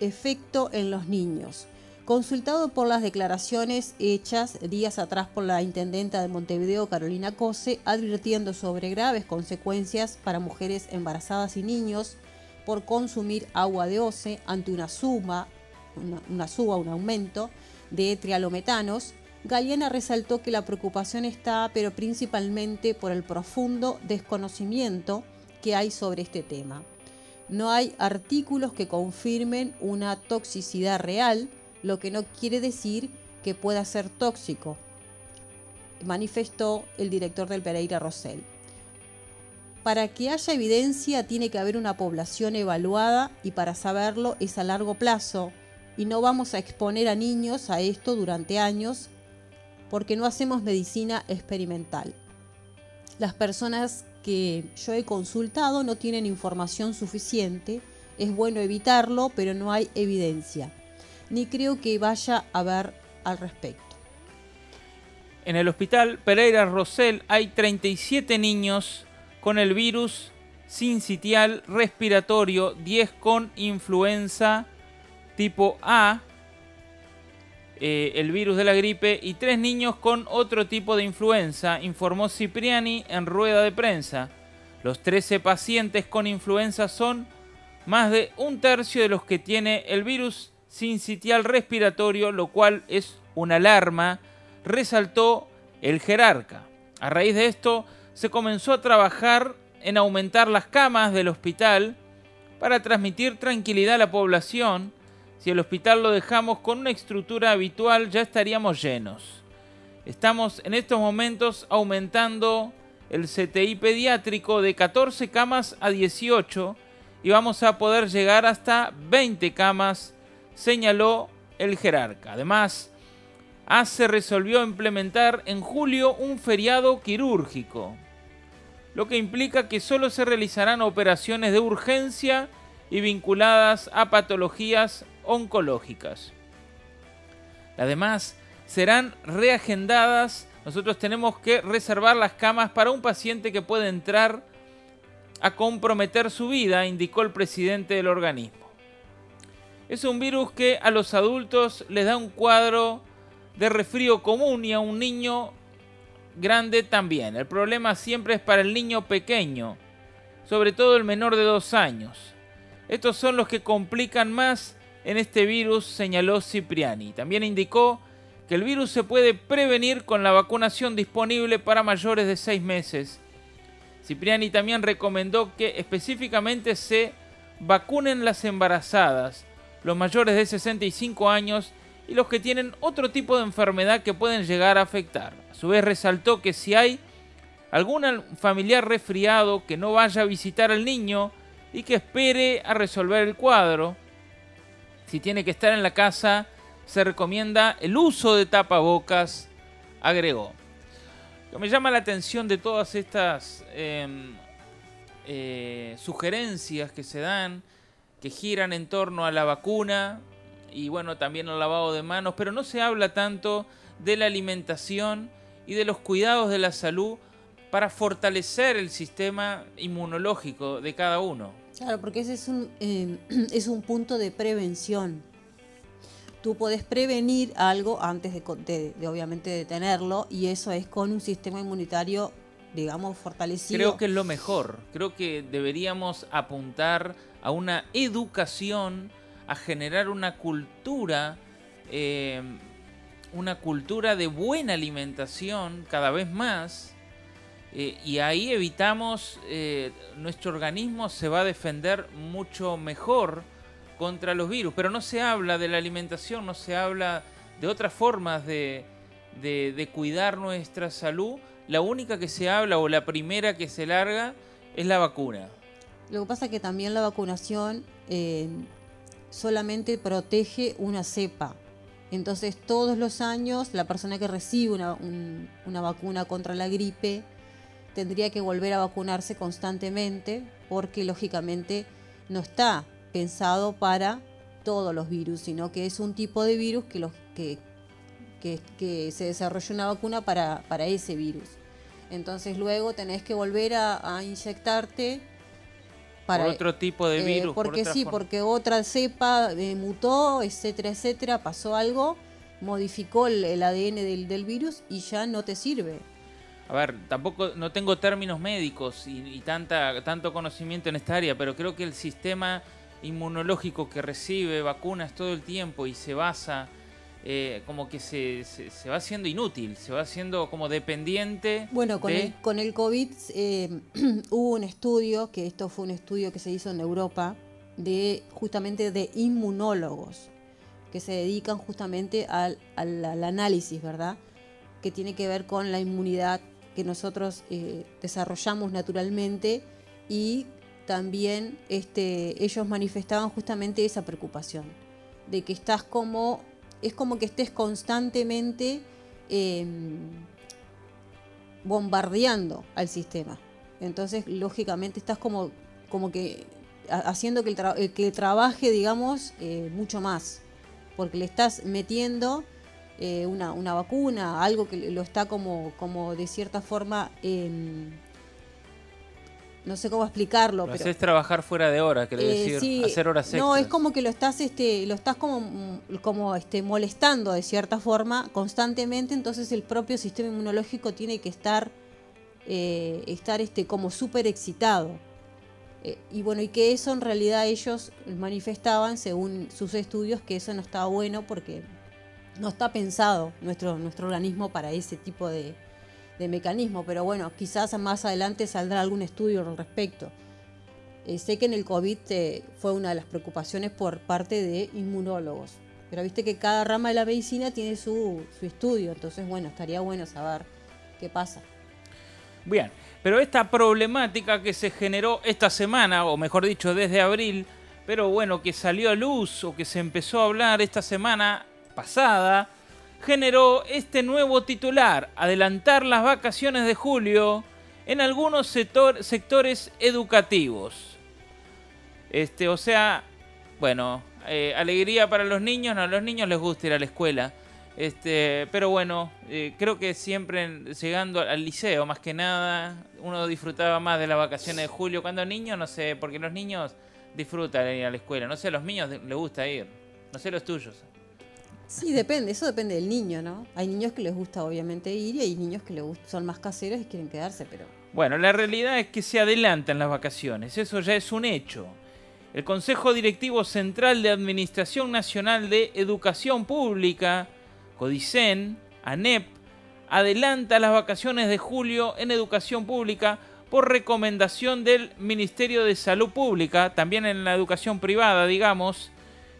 efecto en los niños. Consultado por las declaraciones hechas días atrás por la intendenta de Montevideo, Carolina Cose, advirtiendo sobre graves consecuencias para mujeres embarazadas y niños por consumir agua de OCE ante una suma, una, suba, un aumento de trialometanos, Galeana resaltó que la preocupación está, pero principalmente por el profundo desconocimiento que hay sobre este tema. No hay artículos que confirmen una toxicidad real, lo que no quiere decir que pueda ser tóxico, manifestó el director del Pereira Rosell. Para que haya evidencia tiene que haber una población evaluada y para saberlo es a largo plazo y no vamos a exponer a niños a esto durante años porque no hacemos medicina experimental. Las personas que yo he consultado no tienen información suficiente, es bueno evitarlo, pero no hay evidencia ni creo que vaya a haber al respecto. En el hospital Pereira Rosell hay 37 niños con el virus sincitial respiratorio, 10 con influenza tipo A, eh, el virus de la gripe, y 3 niños con otro tipo de influenza, informó Cipriani en rueda de prensa. Los 13 pacientes con influenza son más de un tercio de los que tiene el virus sincitial respiratorio, lo cual es una alarma, resaltó el jerarca. A raíz de esto, se comenzó a trabajar en aumentar las camas del hospital para transmitir tranquilidad a la población. Si el hospital lo dejamos con una estructura habitual, ya estaríamos llenos. Estamos en estos momentos aumentando el CTI pediátrico de 14 camas a 18 y vamos a poder llegar hasta 20 camas señaló el jerarca. Además, ACE resolvió implementar en julio un feriado quirúrgico, lo que implica que solo se realizarán operaciones de urgencia y vinculadas a patologías oncológicas. Además, serán reagendadas. Nosotros tenemos que reservar las camas para un paciente que puede entrar a comprometer su vida, indicó el presidente del organismo. Es un virus que a los adultos les da un cuadro de resfrío común y a un niño grande también. El problema siempre es para el niño pequeño, sobre todo el menor de dos años. Estos son los que complican más en este virus, señaló Cipriani. También indicó que el virus se puede prevenir con la vacunación disponible para mayores de seis meses. Cipriani también recomendó que específicamente se vacunen las embarazadas, los mayores de 65 años y los que tienen otro tipo de enfermedad que pueden llegar a afectar. A su vez resaltó que si hay algún familiar resfriado que no vaya a visitar al niño y que espere a resolver el cuadro. Si tiene que estar en la casa, se recomienda el uso de tapabocas, agregó. Lo me llama la atención de todas estas em, eh, sugerencias que se dan, que giran en torno a la vacuna y bueno, también al lavado de manos, pero no se habla tanto de la alimentación y de los cuidados de la salud para fortalecer el sistema inmunológico de cada uno. Claro, porque ese es un, em, es un punto de prevención. Tú puedes prevenir algo antes de, de, obviamente de tenerlo y eso es con un sistema inmunitario digamos fortalecido. Creo que es lo mejor. Creo que deberíamos apuntar a una educación, a generar una cultura, em, una cultura de buena alimentación cada vez más eh, y ahí evitamos, eh, nuestro organismo se va a defender mucho mejor contra los virus. Pero no se habla de la alimentación, no se habla de otras formas de, cuidar nuestra salud. La única que se habla o la primera que se larga es la vacuna. Lo que pasa es que también la vacunación eh, solamente protege una cepa. Entonces todos los años la persona que recibe una, una vacuna contra la gripe tendría que volver a vacunarse constantemente porque lógicamente no está pensado para todos los virus, sino que es un tipo de virus que, los, que, que, se desarrolla una vacuna para, para, ese virus. Entonces luego tenés que volver a, inyectarte para otro tipo de eh, virus. porque sí, porque otra cepa eh, mutó, etcétera, etcétera, pasó algo, modificó el, ADN del, del virus y ya no te sirve a ver, tampoco no tengo términos médicos y, tanta, tanto conocimiento en esta área, pero creo que el sistema inmunológico que recibe vacunas todo el tiempo y se basa eh, como que se, se, va haciendo inútil, se va haciendo como dependiente. Bueno, con, el, con el COVID eh, hubo un estudio, que esto fue un estudio que se hizo en Europa, de justamente de inmunólogos, que se dedican justamente al, al, al análisis, ¿verdad? Que tiene que ver con la inmunidad que nosotros eh, desarrollamos naturalmente y también este, ellos manifestaban justamente esa preocupación, de que estás como, es como que estés constantemente em, bombardeando al sistema. Entonces, lógicamente, estás como, como que haciendo que, el que trabaje, digamos, eh, mucho más, porque le estás metiendo eh, una, una, vacuna, algo que lo está como, como de cierta forma, no sé cómo explicarlo. Lo pero, trabajar fuera de hora, querés eh, decir, hacer horas extras. No, es como que lo estás, este, lo estás como, como este, molestando de cierta forma constantemente, entonces el propio sistema inmunológico tiene que estar, eh, estar este, como súper excitado. y bueno, y que eso en realidad ellos manifestaban, según sus estudios, que eso no estaba bueno porque no está pensado nuestro, nuestro organismo para ese tipo de, mecanismo, pero bueno, quizás más adelante saldrá algún estudio al respecto. Eh, sé que en el COVID eh, fue una de las preocupaciones por parte de inmunólogos, pero viste que cada rama de la medicina tiene su, su estudio, entonces bueno, estaría bueno saber qué pasa. Bien, pero esta problemática que se generó esta semana, o mejor dicho, desde abril, pero bueno, que salió a luz o que se empezó a hablar esta semana, pasada, generó este nuevo titular, adelantar las vacaciones de julio en algunos sectores educativos. Este, o sea, bueno, eh, alegría para los niños, no, a los niños les gusta ir a la escuela. Este, pero bueno, eh, creo que siempre llegando al liceo, más que nada, uno disfrutaba más de las vacaciones de julio. Cuando niño, no sé, porque los niños disfrutan ir a la escuela. No sé, a los niños les gusta ir. No sé los tuyos. Sí, depende, eso depende del niño, ¿no? Hay niños que les gusta obviamente ir y hay niños que les son más caseros y quieren quedarse, pero... Bueno, la realidad es que se adelantan las vacaciones, eso ya es un hecho. El Consejo Directivo Central de Administración Nacional de Educación Pública, CODICEN, ANEP, adelanta las vacaciones de julio en educación pública por recomendación del Ministerio de Salud Pública, también en la educación privada, digamos,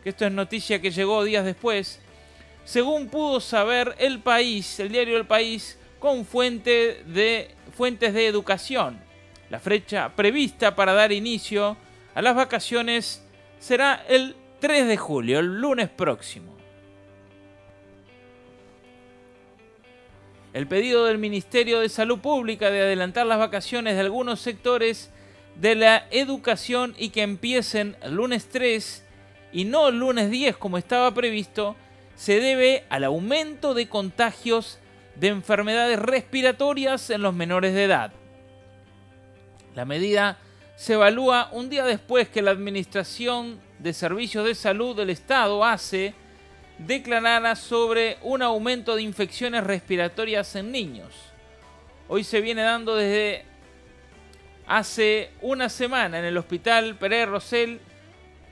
que esto es noticia que llegó días después, según pudo saber el país, el diario El País, con fuente de, fuentes de educación. La fecha prevista para dar inicio a las vacaciones será el 3 de julio, el lunes próximo. El pedido del Ministerio de Salud Pública de adelantar las vacaciones de algunos sectores de la educación y que empiecen el lunes 3 y no el lunes 10 como estaba previsto, se debe al aumento de contagios de enfermedades respiratorias en los menores de edad. La medida se evalúa un día después que la Administración de Servicios de Salud del Estado, ACE, declarara sobre un aumento de infecciones respiratorias en niños. Hoy se viene dando desde hace una semana en el Hospital Pérez Rosell,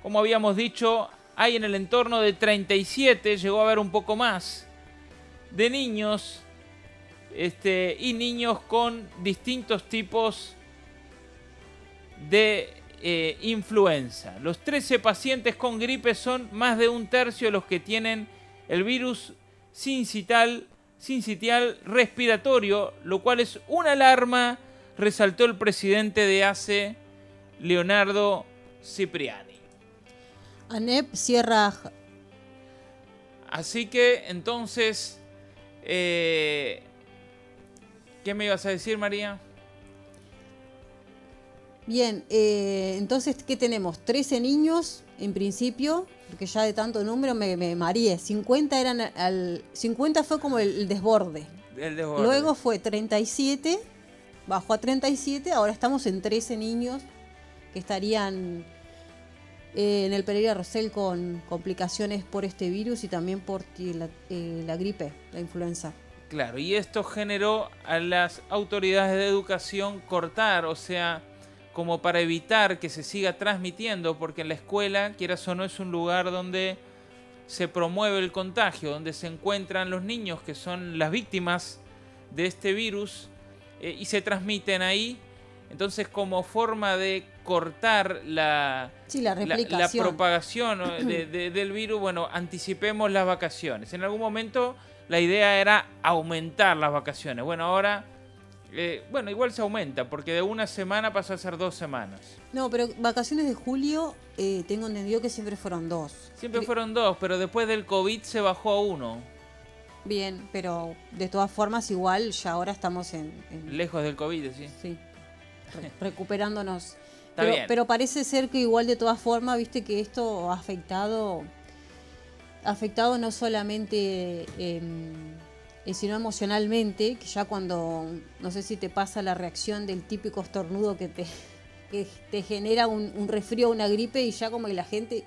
como habíamos dicho, hay en el entorno de 37, llegó a haber un poco más, de niños este, y niños con distintos tipos de eh, influenza. Los 13 pacientes con gripe son más de un tercio de los que tienen el virus sincitial, sincitial respiratorio, lo cual es una alarma, resaltó el presidente de ACE, Leonardo Cipriani. ANEP cierra. Así que entonces, eh, ¿qué me ibas a decir, María? Bien, eh, entonces, ¿qué tenemos? 13 niños en principio, porque ya de tanto número me, me mareé. 50 eran al, 50 fue como el, desborde. El desborde. Luego fue 37, bajó a 37, ahora estamos en 13 niños que estarían eh, en el Pereira Rosell con complicaciones por este virus y también por la, eh, la gripe, la influenza. Claro, y esto generó a las autoridades de educación cortar, o sea, como para evitar que se siga transmitiendo, porque en la escuela, quieras o no, es un lugar donde se promueve el contagio, donde se encuentran los niños que son las víctimas de este virus eh, y se transmiten ahí. Entonces, como forma de cortar la, la, propagación del virus, bueno, anticipemos las vacaciones. En algún momento la idea era aumentar las vacaciones. Bueno, ahora eh, bueno, igual se aumenta, porque de una semana pasó a ser dos semanas. No, pero vacaciones de julio eh, tengo entendido que siempre fueron dos. Siempre fueron dos, pero después del COVID se bajó a uno. Bien, pero de todas formas igual ya ahora estamos en... Lejos del COVID, sí. Sí, recuperándonos. Pero, pero parece ser que igual de todas formas, viste que esto ha afectado, ha afectado no solamente... en eh, sino emocionalmente, que ya cuando, no sé si te pasa la reacción del típico estornudo que te, te genera un, un resfrío, una gripe y ya como que la gente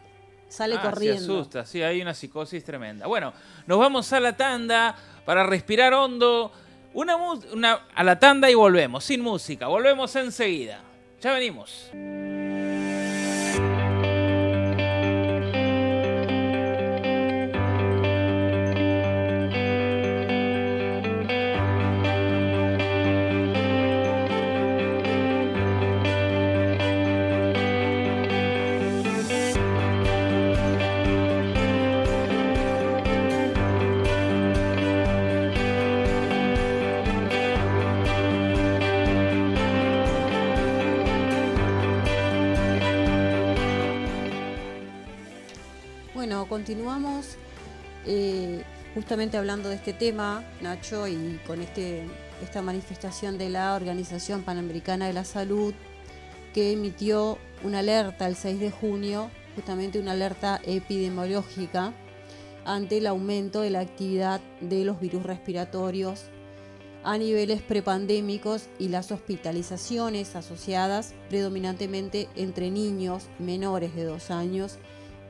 sale ah, corriendo. Se asusta, sí, hay una psicosis tremenda. Bueno, nos vamos a la tanda para respirar hondo. Una, una, a la tanda y volvemos, sin música. Volvemos enseguida. Ya venimos. Justamente hablando de este tema, Nacho, y con este, esta manifestación de la Organización Panamericana de la Salud, que emitió una alerta el 6 de junio, justamente una alerta epidemiológica ante el aumento de la actividad de los virus respiratorios a niveles prepandémicos y las hospitalizaciones asociadas predominantemente entre niños menores de dos años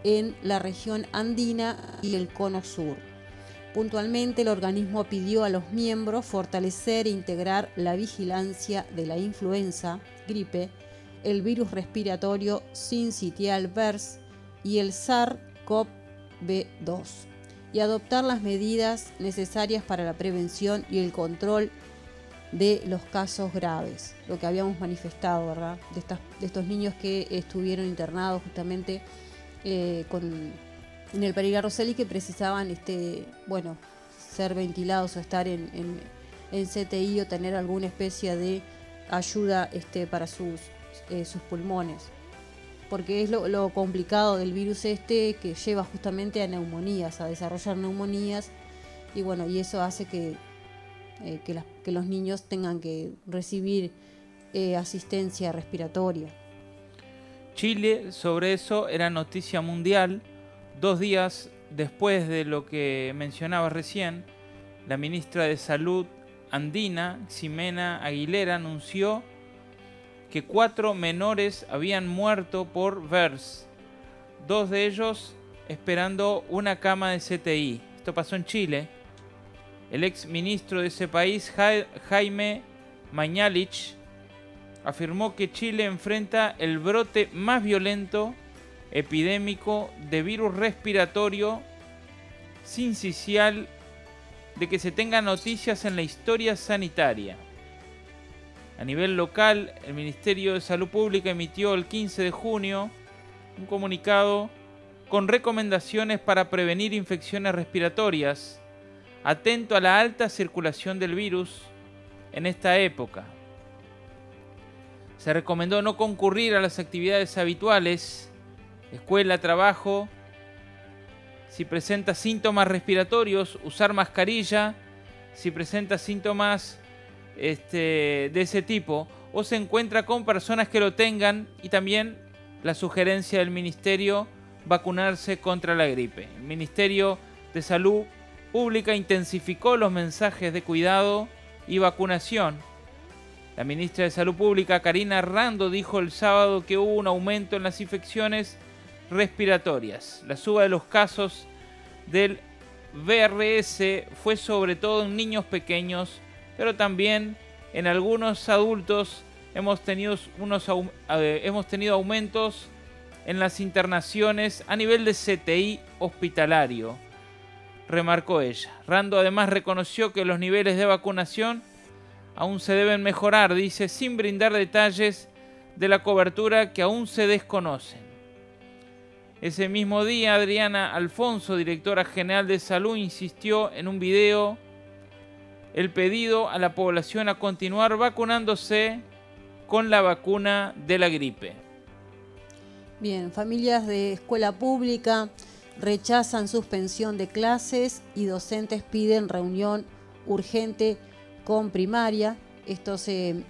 en la región andina y el cono sur. Puntualmente, el organismo pidió a los miembros fortalecer e integrar la vigilancia de la influenza, gripe, el virus respiratorio sincitial VERS y el SARS-CoV-2 y adoptar las medidas necesarias para la prevención y el control de los casos graves, lo que habíamos manifestado, ¿verdad? De, de estos niños que estuvieron internados justamente eh, con, en el Pereira Rosselli que precisaban, este, bueno, ser ventilados o estar en, en, CTI o tener alguna especie de ayuda este, para sus, eh, sus pulmones. Porque es lo, complicado del virus este que lleva justamente a neumonías, a desarrollar neumonías. Y bueno, y eso hace que, eh, que, los niños tengan que recibir eh, asistencia respiratoria. Chile, sobre eso, era noticia mundial. Dos días después de lo que mencionaba recién, la ministra de Salud andina, Ximena Aguilera, anunció que cuatro menores habían muerto por VERS, dos de ellos esperando una cama de CTI. Esto pasó en Chile. El ex ministro de ese país, Jaime Mañalich, afirmó que Chile enfrenta el brote más violento epidémico de virus respiratorio sincicial de que se tenga noticias en la historia sanitaria. A nivel local, el Ministerio de Salud Pública emitió el 15 de junio un comunicado con recomendaciones para prevenir infecciones respiratorias, atento a la alta circulación del virus en esta época. Se recomendó no concurrir a las actividades habituales, escuela, trabajo, si presenta síntomas respiratorios, usar mascarilla, si presenta síntomas este, de ese tipo, o se encuentra con personas que lo tengan y también la sugerencia del ministerio vacunarse contra la gripe. El Ministerio de Salud Pública intensificó los mensajes de cuidado y vacunación. La ministra de Salud Pública, Karina Rando, dijo el sábado que hubo un aumento en las infecciones respiratorias. La suba de los casos del VRS fue sobre todo en niños pequeños, pero también en algunos adultos hemos tenido, unos, hemos tenido aumentos en las internaciones a nivel de CTI hospitalario, remarcó ella. Rando además reconoció que los niveles de vacunación aún se deben mejorar, dice, sin brindar detalles de la cobertura que aún se desconocen. Ese mismo día, Adriana Alfonso, directora general de salud, insistió en un video el pedido a la población a continuar vacunándose con la vacuna de la gripe. Bien, familias de escuela pública rechazan suspensión de clases y docentes piden reunión urgente con primaria. Esto, se,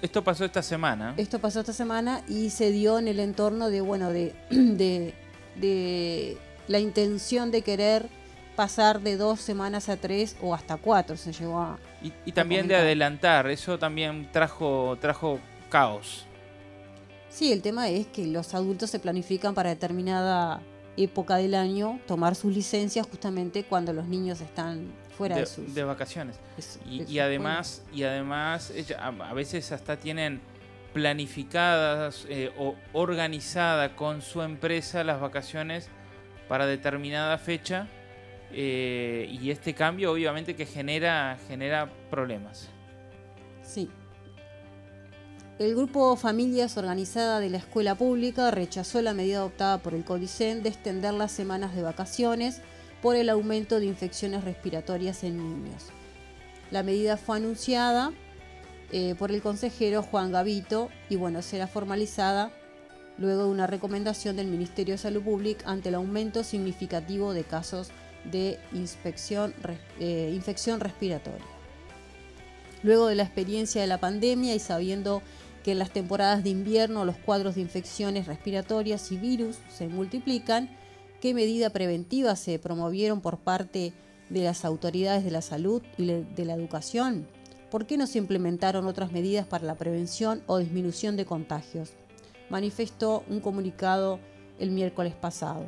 esto, pasó esta semana. Esto pasó esta semana y se dio en el entorno de, bueno, de de la intención de querer pasar de dos semanas a tres o hasta cuatro se llegó a... Y, también de adelantar, eso también trajo, trajo caos. Sí, el tema es que los adultos se planifican para determinada época del año tomar sus licencias justamente cuando los niños están fuera de, sus... De vacaciones. y, además, y además a veces hasta tienen planificadas eh, o organizada con su empresa las vacaciones para determinada fecha eh, y este cambio obviamente que genera, genera problemas. Sí. El grupo Familias Organizada de la Escuela Pública rechazó la medida adoptada por el CODICEN de extender las semanas de vacaciones por el aumento de infecciones respiratorias en niños. La medida fue anunciada eh, por el consejero Juan Gavito y bueno, será formalizada luego de una recomendación del Ministerio de Salud Pública ante el aumento significativo de casos de eh, infección respiratoria. Luego de la experiencia de la pandemia y sabiendo que en las temporadas de invierno los cuadros de infecciones respiratorias y virus se multiplican, ¿qué medida preventiva se promovieron por parte de las autoridades de la salud y de la educación? ¿Por qué no se implementaron otras medidas para la prevención o disminución de contagios? Manifestó un comunicado el miércoles pasado.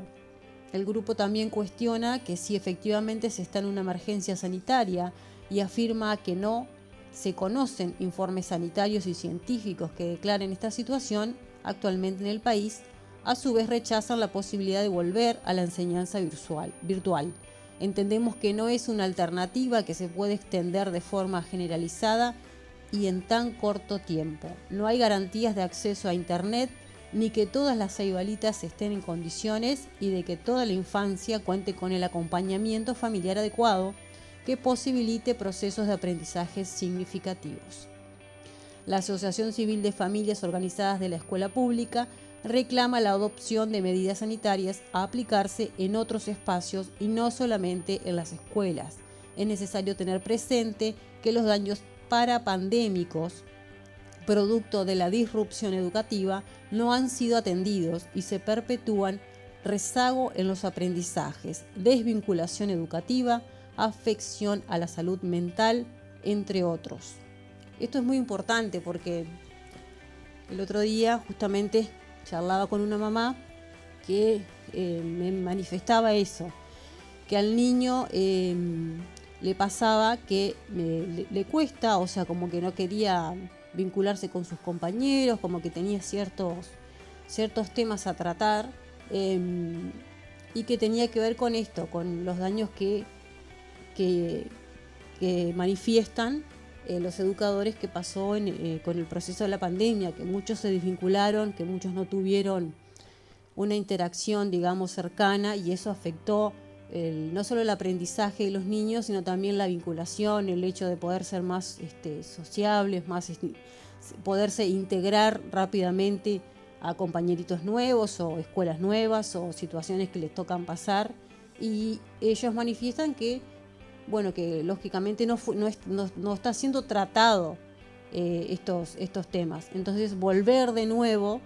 El grupo también cuestiona que si efectivamente se está en una emergencia sanitaria y afirma que no se conocen informes sanitarios y científicos que declaren esta situación actualmente en el país, a su vez rechazan la posibilidad de volver a la enseñanza virtual. Entendemos que no es una alternativa que se puede extender de forma generalizada y en tan corto tiempo. No hay garantías de acceso a Internet ni que todas las ceibalitas estén en condiciones y de que toda la infancia cuente con el acompañamiento familiar adecuado que posibilite procesos de aprendizaje significativos. La Asociación Civil de Familias Organizadas de la Escuela Pública reclama la adopción de medidas sanitarias a aplicarse en otros espacios y no solamente en las escuelas. Es necesario tener presente que los daños parapandémicos, producto de la disrupción educativa, no han sido atendidos y se perpetúan rezago en los aprendizajes, desvinculación educativa, afección a la salud mental, entre otros. Esto es muy importante porque el otro día justamente charlaba con una mamá que eh, me manifestaba eso, que al niño em, le pasaba que le, cuesta, o sea, como que no quería vincularse con sus compañeros, como que tenía ciertos, ciertos temas a tratar em, y que tenía que ver con esto, con los daños que, que, manifiestan eh, los educadores que pasó eh, con el proceso de la pandemia, que muchos se desvincularon, que muchos no tuvieron una interacción, digamos, cercana y eso afectó no solo el aprendizaje de los niños, sino también la vinculación, el hecho de poder ser más este, sociables, más este, poderse integrar rápidamente a compañeritos nuevos o escuelas nuevas o situaciones que les tocan pasar. Y ellos manifiestan que, bueno, que lógicamente no, no, está siendo tratado eh, estos, temas. Entonces volver de nuevo,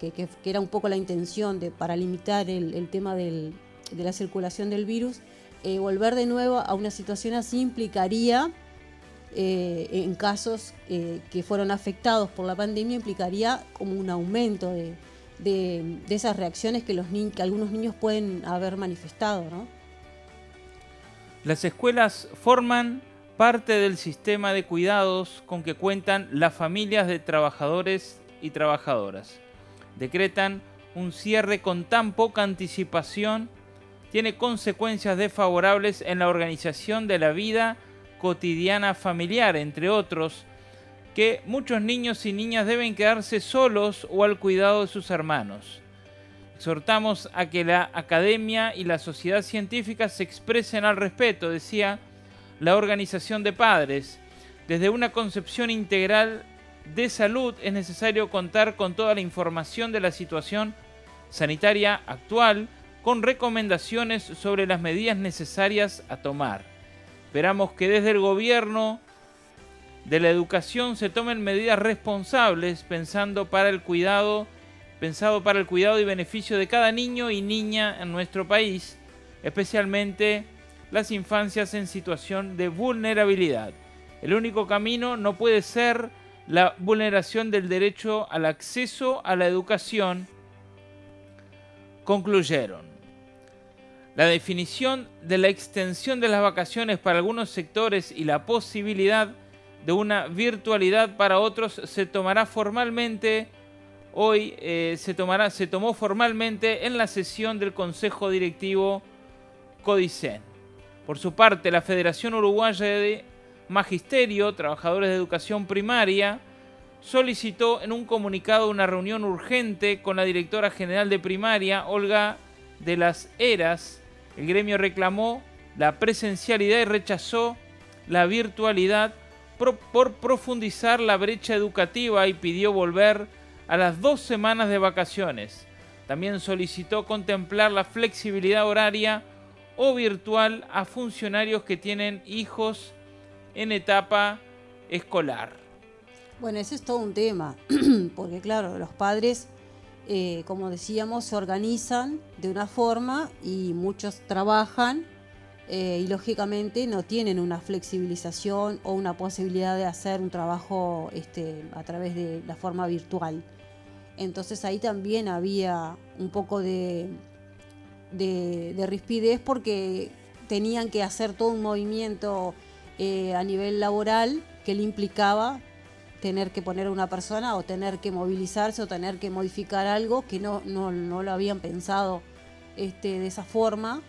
que, era un poco la intención para limitar el tema de la circulación del virus, eh, volver de nuevo a una situación así implicaría, eh, en casos que fueron afectados por la pandemia, implicaría como un aumento de, esas reacciones que, que algunos niños pueden haber manifestado. Las escuelas forman parte del sistema de cuidados con que cuentan las familias de trabajadores y trabajadoras. Decretan un cierre con tan poca anticipación tiene consecuencias desfavorables en la organización de la vida cotidiana familiar, entre otros, que muchos niños y niñas deben quedarse solos o al cuidado de sus hermanos. Exhortamos a que la academia y la sociedad científica se expresen al respeto, decía la organización de padres. Desde una concepción integral de salud es necesario contar con toda la información de la situación sanitaria actual con recomendaciones sobre las medidas necesarias a tomar. Esperamos que desde el gobierno de la educación se tomen medidas responsables pensando para el cuidado, pensado para el cuidado y beneficio de cada niño y niña en nuestro país, especialmente las infancias en situación de vulnerabilidad. El único camino no puede ser la vulneración del derecho al acceso a la educación, concluyeron. La definición de la extensión de las vacaciones para algunos sectores y la posibilidad de una virtualidad para otros se tomará formalmente hoy eh, se tomará se tomó formalmente en la sesión del Consejo Directivo Codicen. Por su parte, la Federación Uruguaya de Magisterio, Trabajadores de Educación Primaria, solicitó en un comunicado una reunión urgente con la directora general de primaria, Olga de las Eras, el gremio reclamó la presencialidad y rechazó la virtualidad por, profundizar la brecha educativa y pidió volver a las dos semanas de vacaciones. También solicitó contemplar la flexibilidad horaria o virtual a funcionarios que tienen hijos en etapa escolar. Bueno, ese es todo un tema, porque claro, los padres eh, como decíamos, se organizan de una forma y muchos trabajan eh, y lógicamente no tienen una flexibilización o una posibilidad de hacer un trabajo este, a través de la forma virtual. Entonces ahí también había un poco de, de, rispidez porque tenían que hacer todo un movimiento eh, a nivel laboral que le implicaba tener que poner a una persona o tener que movilizarse o tener que modificar algo que no, no, lo habían pensado este, de esa forma.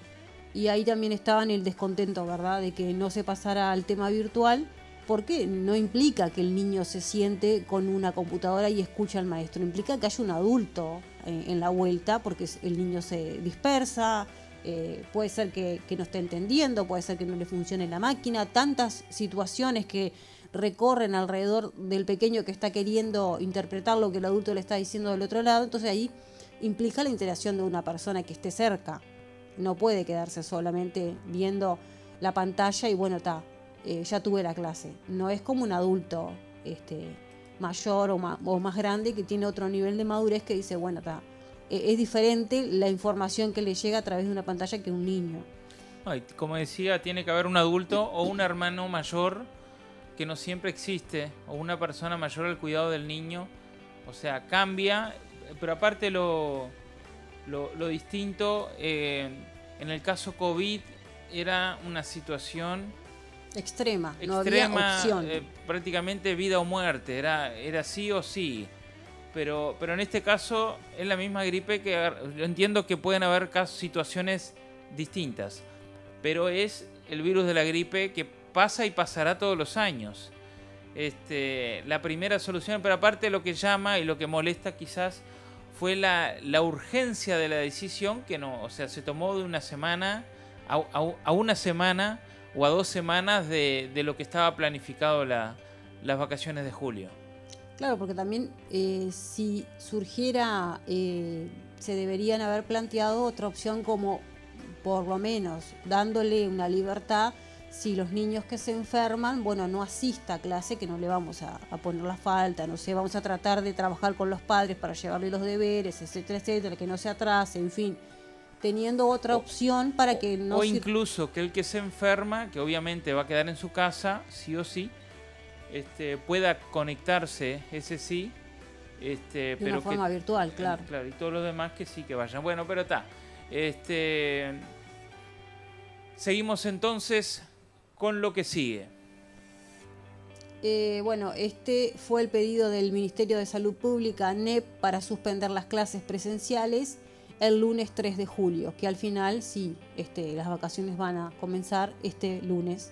Y ahí también estaba el descontento, ¿verdad? De que no se pasara al tema virtual porque no implica que el niño se siente con una computadora y escucha al maestro, implica que haya un adulto en, en la vuelta, porque el niño se dispersa, eh, puede ser que, no esté entendiendo, puede ser que no le funcione la máquina, tantas situaciones que recorren alrededor del pequeño que está queriendo interpretar lo que el adulto le está diciendo del otro lado, entonces ahí implica la interacción de una persona que esté cerca, no puede quedarse solamente viendo la pantalla y bueno, está, eh, ya tuve la clase, no es como un adulto este, mayor o más, o más grande que tiene otro nivel de madurez que dice, bueno, está es diferente la información que le llega a través de una pantalla que un niño. como decía, tiene que haber un adulto o un hermano mayor que no siempre existe, o una persona mayor al cuidado del niño. O sea, cambia, pero aparte lo, lo, distinto, eh, en el caso COVID era una situación extrema, no había opción. Eh, prácticamente vida o muerte, era, era sí o sí pero, pero en este caso es la misma gripe que yo entiendo que pueden haber situaciones distintas, pero es el virus de la gripe que pasa y pasará todos los años. Este, la primera solución, pero aparte lo que llama y lo que molesta quizás fue la, urgencia de la decisión que no, o sea, se tomó de una semana a, una semana o a dos semanas de, lo que estaba planificado las vacaciones de julio. Claro, porque también eh, si surgiera, eh, se deberían haber planteado otra opción como, por lo menos, dándole una libertad si los niños que se enferman, bueno, no asista a clase, que no le vamos a, poner la falta, no sé, vamos a tratar de trabajar con los padres para llevarle los deberes, etcétera, etcétera, que no se atrase, en fin, teniendo otra opción para que no... O incluso que el que se enferma, que obviamente va a quedar en su casa, sí o sí, este, pueda conectarse, ese sí. Este, de pero una forma virtual, claro. Claro, y todos los demás que sí que vayan. Bueno, pero está. Este, seguimos entonces con lo que sigue. Eh, bueno, este fue el pedido del Ministerio de Salud Pública, NEP, para suspender las clases presenciales el lunes 3 de julio, que al final sí, este, las vacaciones van a comenzar este lunes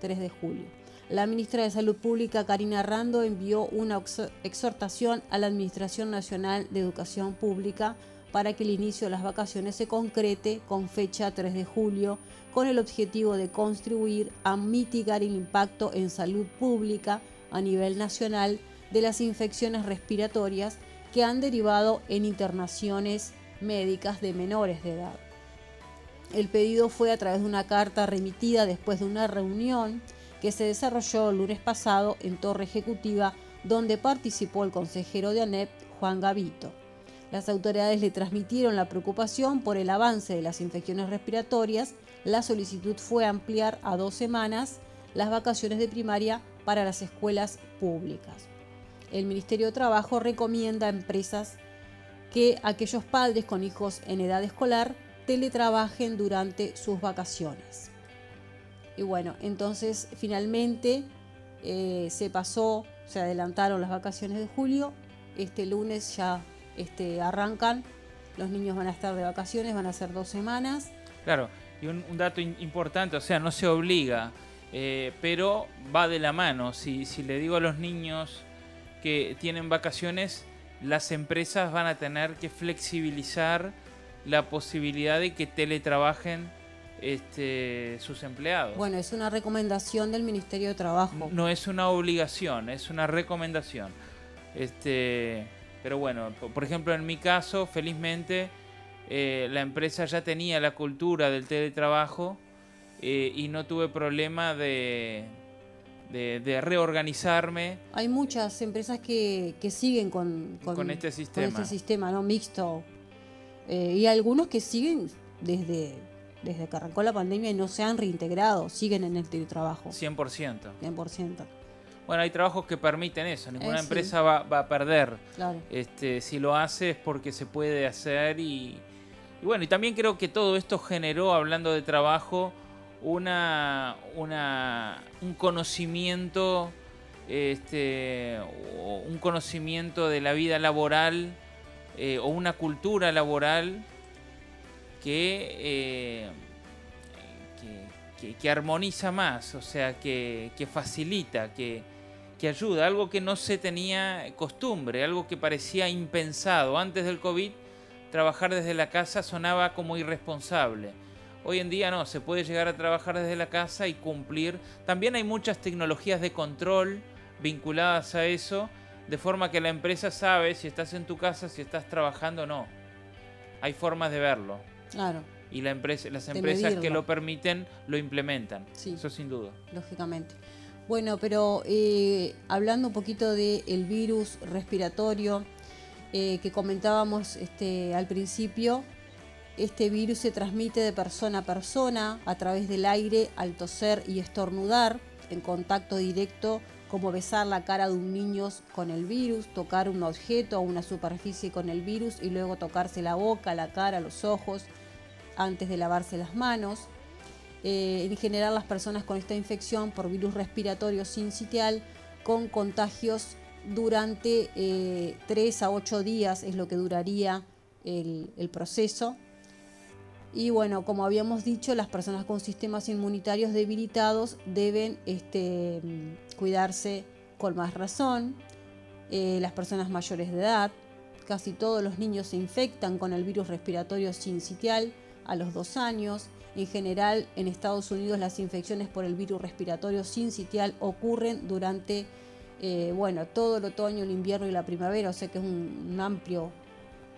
3 de julio. La ministra de Salud Pública, Karina Rando, envió una exhortación a la Administración Nacional de Educación Pública para que el inicio de las vacaciones se concrete con fecha 3 de julio, con el objetivo de contribuir a mitigar el impacto en salud pública a nivel nacional de las infecciones respiratorias que han derivado en internaciones médicas de menores de edad. El pedido fue a través de una carta remitida después de una reunión que se desarrolló el lunes pasado en Torre Ejecutiva, donde participó el consejero de ANEP, Juan Gavito. Las autoridades le transmitieron la preocupación por el avance de las infecciones respiratorias. La solicitud fue ampliar a dos semanas las vacaciones de primaria para las escuelas públicas. El Ministerio de Trabajo recomienda a empresas que aquellos padres con hijos en edad escolar teletrabajen durante sus vacaciones. Y bueno, entonces finalmente eh, se pasó, se adelantaron las vacaciones de julio. Este lunes ya este, arrancan, los niños van a estar de vacaciones, van a ser dos semanas. Claro, y un, dato importante, o sea, no se obliga, eh, pero va de la mano. Si, si le digo a los niños que tienen vacaciones, las empresas van a tener que flexibilizar la posibilidad de que teletrabajen este, sus empleados. Bueno, es una recomendación del Ministerio de Trabajo. No es una obligación, es una recomendación. Este, pero bueno, por ejemplo, en mi caso, felizmente, eh, la empresa ya tenía la cultura del teletrabajo eh, y no tuve problema de, de, reorganizarme. Hay muchas empresas que, siguen con, con, este sistema. Con este sistema ¿no? mixto. Eh, y algunos que siguen desde desde que arrancó la pandemia y no se han reintegrado, siguen en el teletrabajo. 100%. 100%. Bueno, hay trabajos que permiten eso, ninguna eh, empresa va, a perder. Claro. Este, si lo hace es porque se puede hacer y, bueno, y también creo que todo esto generó, hablando de trabajo, una, una un conocimiento, este, un conocimiento de la vida laboral eh, o una cultura laboral que, eh, que, armoniza más, o sea, que, facilita, que, que ayuda, algo que no se tenía costumbre, algo que parecía impensado. Antes del COVID, trabajar desde la casa sonaba como irresponsable. Hoy en día no, se puede llegar a trabajar desde la casa y cumplir. También hay muchas tecnologías de control vinculadas a eso, de forma que la empresa sabe si estás en tu casa, si estás trabajando o no. Hay formas de verlo. Claro y la empresa, las empresas que lo permiten lo implementan. Eso sin duda. Lógicamente. Bueno, pero eh, hablando un poquito del virus respiratorio eh, que comentábamos este, al principio, este virus se transmite de persona a persona a través del aire al toser y estornudar en contacto directo como besar la cara de un niño con el virus, tocar un objeto o una superficie con el virus y luego tocarse la boca, la cara, los ojos antes de lavarse las manos. Eh, en general las personas con esta infección por virus respiratorio sincitial con contagios durante 3 eh, a 8 días es lo que duraría el, proceso. Y bueno, como habíamos dicho, las personas con sistemas inmunitarios debilitados deben este, cuidarse con más razón. Eh, las personas mayores de edad, casi todos los niños se infectan con el virus respiratorio sincitial a los dos años. En general, en Estados Unidos las infecciones por el virus respiratorio sincitial ocurren durante eh, bueno, todo el otoño, el invierno y la primavera, o sea que es un, amplio,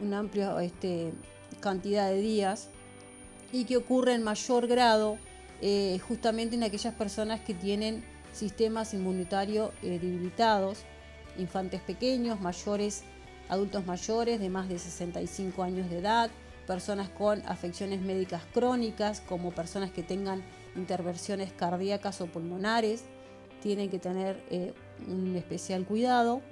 un amplio este, cantidad de días y que ocurre en mayor grado eh, justamente en aquellas personas que tienen sistemas inmunitarios eh, debilitados, infantes pequeños, mayores, adultos mayores de más de 65 años de edad, personas con afecciones médicas crónicas, como personas que tengan intervenciones cardíacas o pulmonares, tienen que tener eh, un especial cuidado.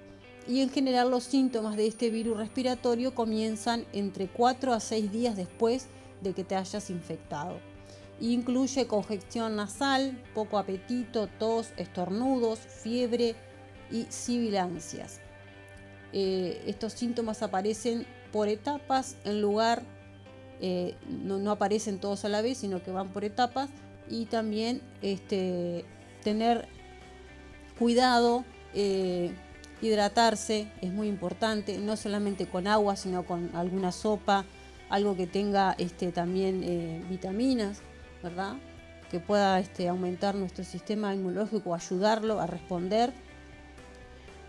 Y en general los síntomas de este virus respiratorio comienzan entre 4 a 6 días después de que te hayas infectado. Incluye congestión nasal, poco apetito, tos, estornudos, fiebre y sibilancias. Eh, estos síntomas aparecen por etapas en lugar eh, no, aparecen todos a la vez, sino que van por etapas. Y también este, tener cuidado, eh, hidratarse es muy importante, no solamente con agua, sino con alguna sopa, algo que tenga este, también eh, vitaminas, ¿verdad? Que pueda este, aumentar nuestro sistema inmunológico, ayudarlo a responder.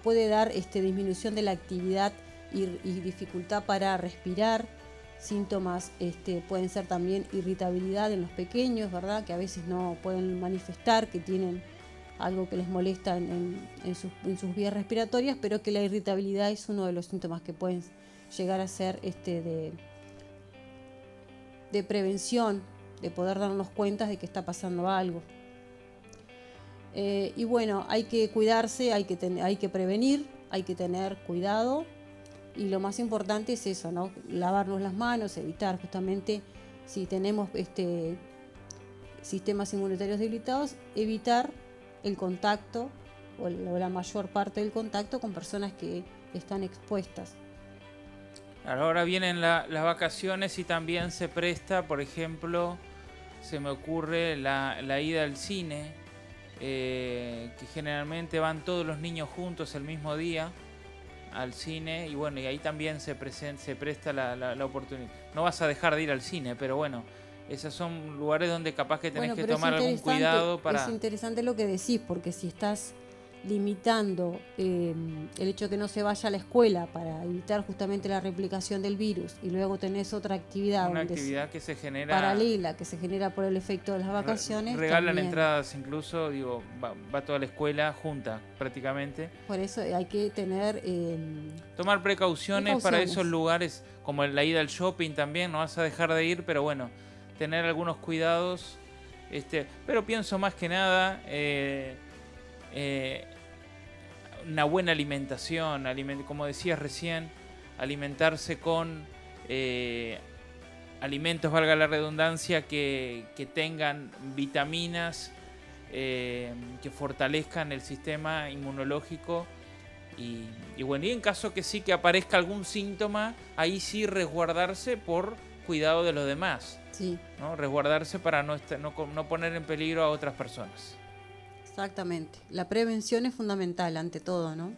Puede dar este, disminución de la actividad y dificultad para respirar Síntomas pueden ser también irritabilidad en los pequeños, ¿verdad? Que a veces no pueden manifestar que tienen algo que les molesta en, sus, vías respiratorias, pero que la irritabilidad es uno de los síntomas que pueden llegar a ser de, de prevención, de poder darnos cuenta de que está pasando algo. Eh, y bueno, hay que cuidarse, hay que, hay que prevenir, hay que tener cuidado y lo más importante es eso, ¿no? Lavarnos las manos, evitar justamente si tenemos este sistemas inmunitarios debilitados, evitar el contacto o la mayor parte del contacto con personas que están expuestas. Ahora vienen las vacaciones y también se presta, por ejemplo, se me ocurre la, ida al cine, eh, que generalmente van todos los niños juntos el mismo día al cine y bueno, y ahí también se, se presta la, la, oportunidad. No vas a dejar de ir al cine, pero bueno, esos son lugares donde capaz que tenés que tomar algún cuidado para... Es interesante lo que decís, porque si estás limitando em, el hecho de que no se vaya a la escuela para evitar justamente la replicación del virus y luego tenés otra actividad, una actividad que se genera paralela que se genera por el efecto de las vacaciones regalan entradas incluso digo va, toda la escuela junta prácticamente. Por eso hay que tener em, tomar precauciones, para esos lugares como la ida al shopping también no vas a dejar de ir pero bueno tener algunos cuidados este pero pienso más que nada eh, eh, una buena alimentación, como decías recién, alimentarse con eh, alimentos, valga la redundancia, que, tengan vitaminas, eh, que fortalezcan el sistema inmunológico. Y, bueno, y en caso que sí que aparezca algún síntoma, ahí sí resguardarse por cuidado de los demás. Sí, ¿no? Resguardarse para no, no, no poner en peligro a otras personas. Exactamente. La prevención es fundamental ante todo, ¿no?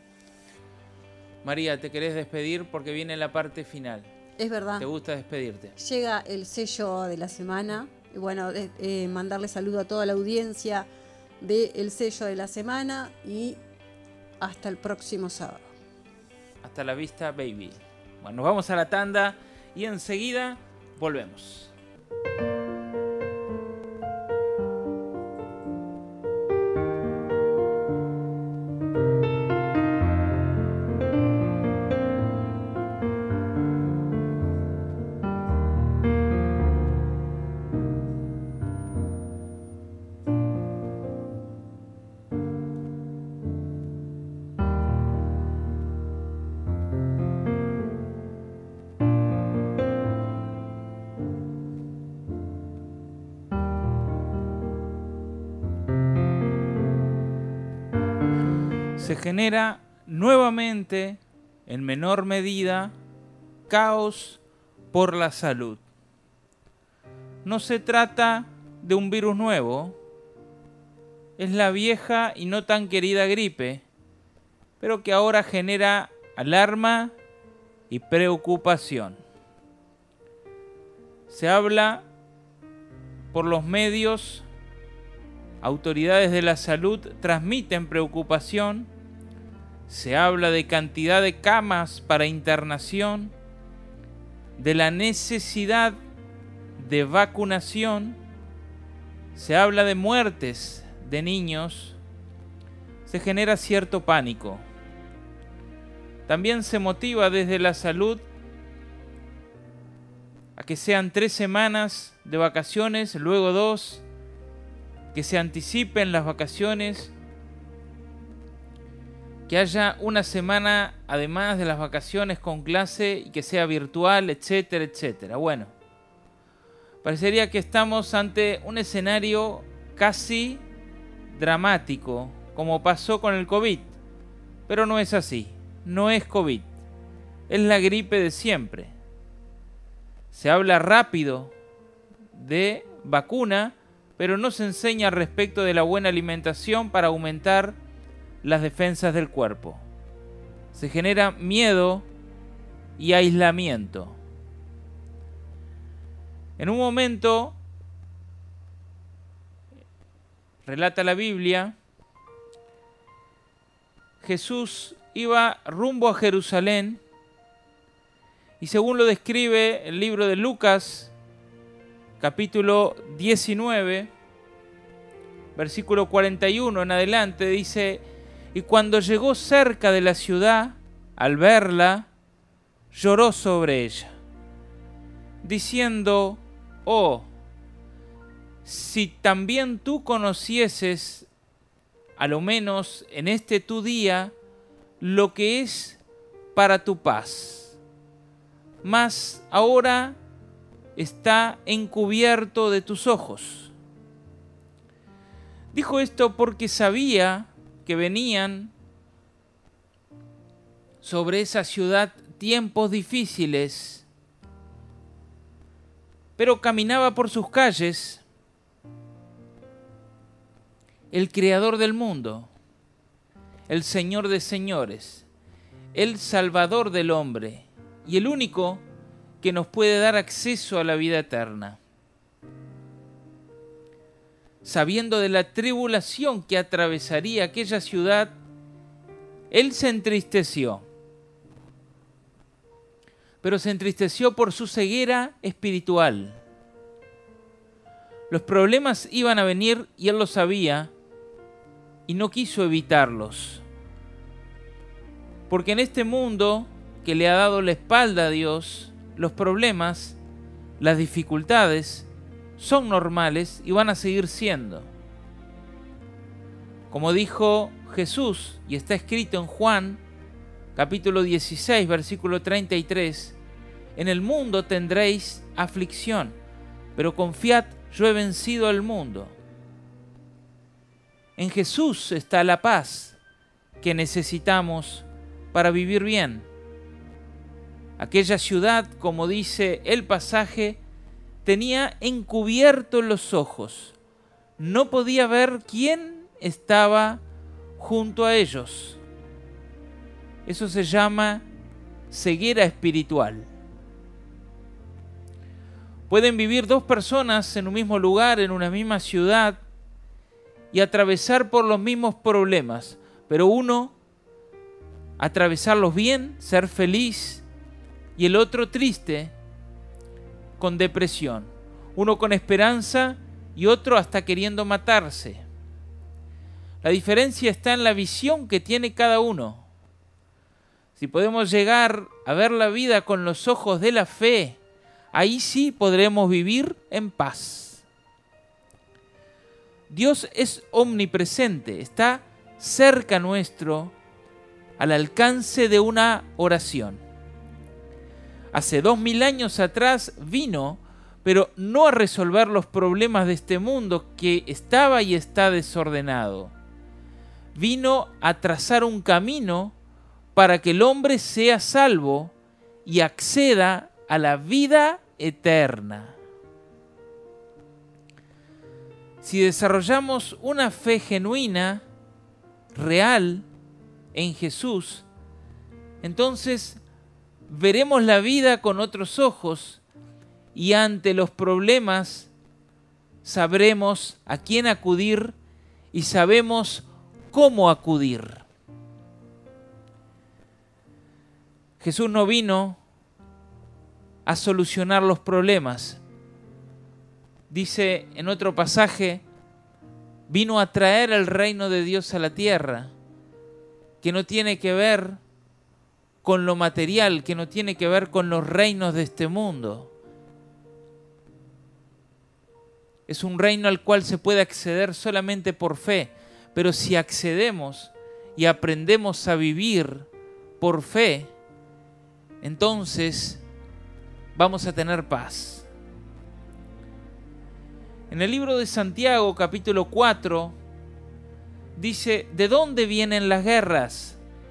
María, te querés despedir porque viene la parte final. Es verdad. ¿Te gusta despedirte? Llega el sello de la semana. Y bueno, eh, eh, mandarle saludo a toda la audiencia del sello de la semana y hasta el próximo sábado. Hasta la vista, baby. Bueno, nos vamos a la tanda y enseguida volvemos. Genera nuevamente, en menor medida, caos por la salud. No se trata de un virus nuevo, es la vieja y no tan querida gripe, pero que ahora genera alarma y preocupación. Se habla por los medios autoridades de la salud transmiten preocupación, se habla de cantidad de camas para internación, de la necesidad de vacunación, se habla de muertes de niños, se genera cierto pánico. También se motiva desde la salud a que sean tres semanas de vacaciones, luego dos, que se anticipen las vacaciones, que haya una semana además de las vacaciones con clase y que sea virtual, etcétera, etcétera. Bueno, parecería que estamos ante un escenario casi dramático, como pasó con el COVID, pero no es así, no es COVID, es la gripe de siempre. Se habla rápido de vacuna, pero no se enseña respecto de la buena alimentación para aumentar las defensas del cuerpo. Se genera miedo y aislamiento. En un momento, relata la Biblia, Jesús iba rumbo a Jerusalén y según lo describe el libro de Lucas, capítulo 19, versículo 41 en adelante, dice, y cuando llegó cerca de la ciudad, al verla, lloró sobre ella, diciendo, oh, si también tú conocieses, a lo menos en este tu día, lo que es para tu paz. Mas ahora está encubierto de tus ojos. Dijo esto porque sabía que venían sobre esa ciudad tiempos difíciles, pero caminaba por sus calles el creador del mundo, el Señor de señores, el Salvador del hombre y el único que nos puede dar acceso a la vida eterna. Sabiendo de la tribulación que atravesaría aquella ciudad, él se entristeció. Pero se entristeció por su ceguera espiritual. Los problemas iban a venir y él lo sabía y no quiso evitarlos. Porque en este mundo que le ha dado la espalda a Dios, los problemas, las dificultades, son normales y van a seguir siendo. Como dijo Jesús, y está escrito en Juan, capítulo 16, versículo 33, en el mundo tendréis aflicción, pero confiad, yo he vencido al mundo. En Jesús está la paz que necesitamos para vivir bien. Aquella ciudad, como dice el pasaje, tenía encubiertos los ojos. No podía ver quién estaba junto a ellos. Eso se llama ceguera espiritual. Pueden vivir dos personas en un mismo lugar, en una misma ciudad, y atravesar por los mismos problemas, pero uno atravesarlos bien, ser feliz, y el otro triste, con depresión. Uno con esperanza y otro hasta queriendo matarse. La diferencia está en la visión que tiene cada uno. Si podemos llegar a ver la vida con los ojos de la fe, ahí sí podremos vivir en paz. Dios es omnipresente, está cerca nuestro, al alcance de una oración. Hace dos mil años atrás vino, pero no a resolver los problemas de este mundo que estaba y está desordenado. Vino a trazar un camino para que el hombre sea salvo y acceda a la vida eterna. Si desarrollamos una fe genuina, real, en Jesús, entonces veremos la vida con otros ojos y ante los problemas sabremos a quién acudir y sabemos cómo acudir. Jesús no vino a solucionar los problemas. Dice en otro pasaje, vino a traer el reino de Dios a la tierra, que no tiene que ver con lo material, que no tiene que ver con los reinos de este mundo. Es un reino al cual se puede acceder solamente por fe, pero si accedemos y aprendemos a vivir por fe, entonces vamos a tener paz. En el libro de Santiago capítulo 4 dice, ¿de dónde vienen las guerras?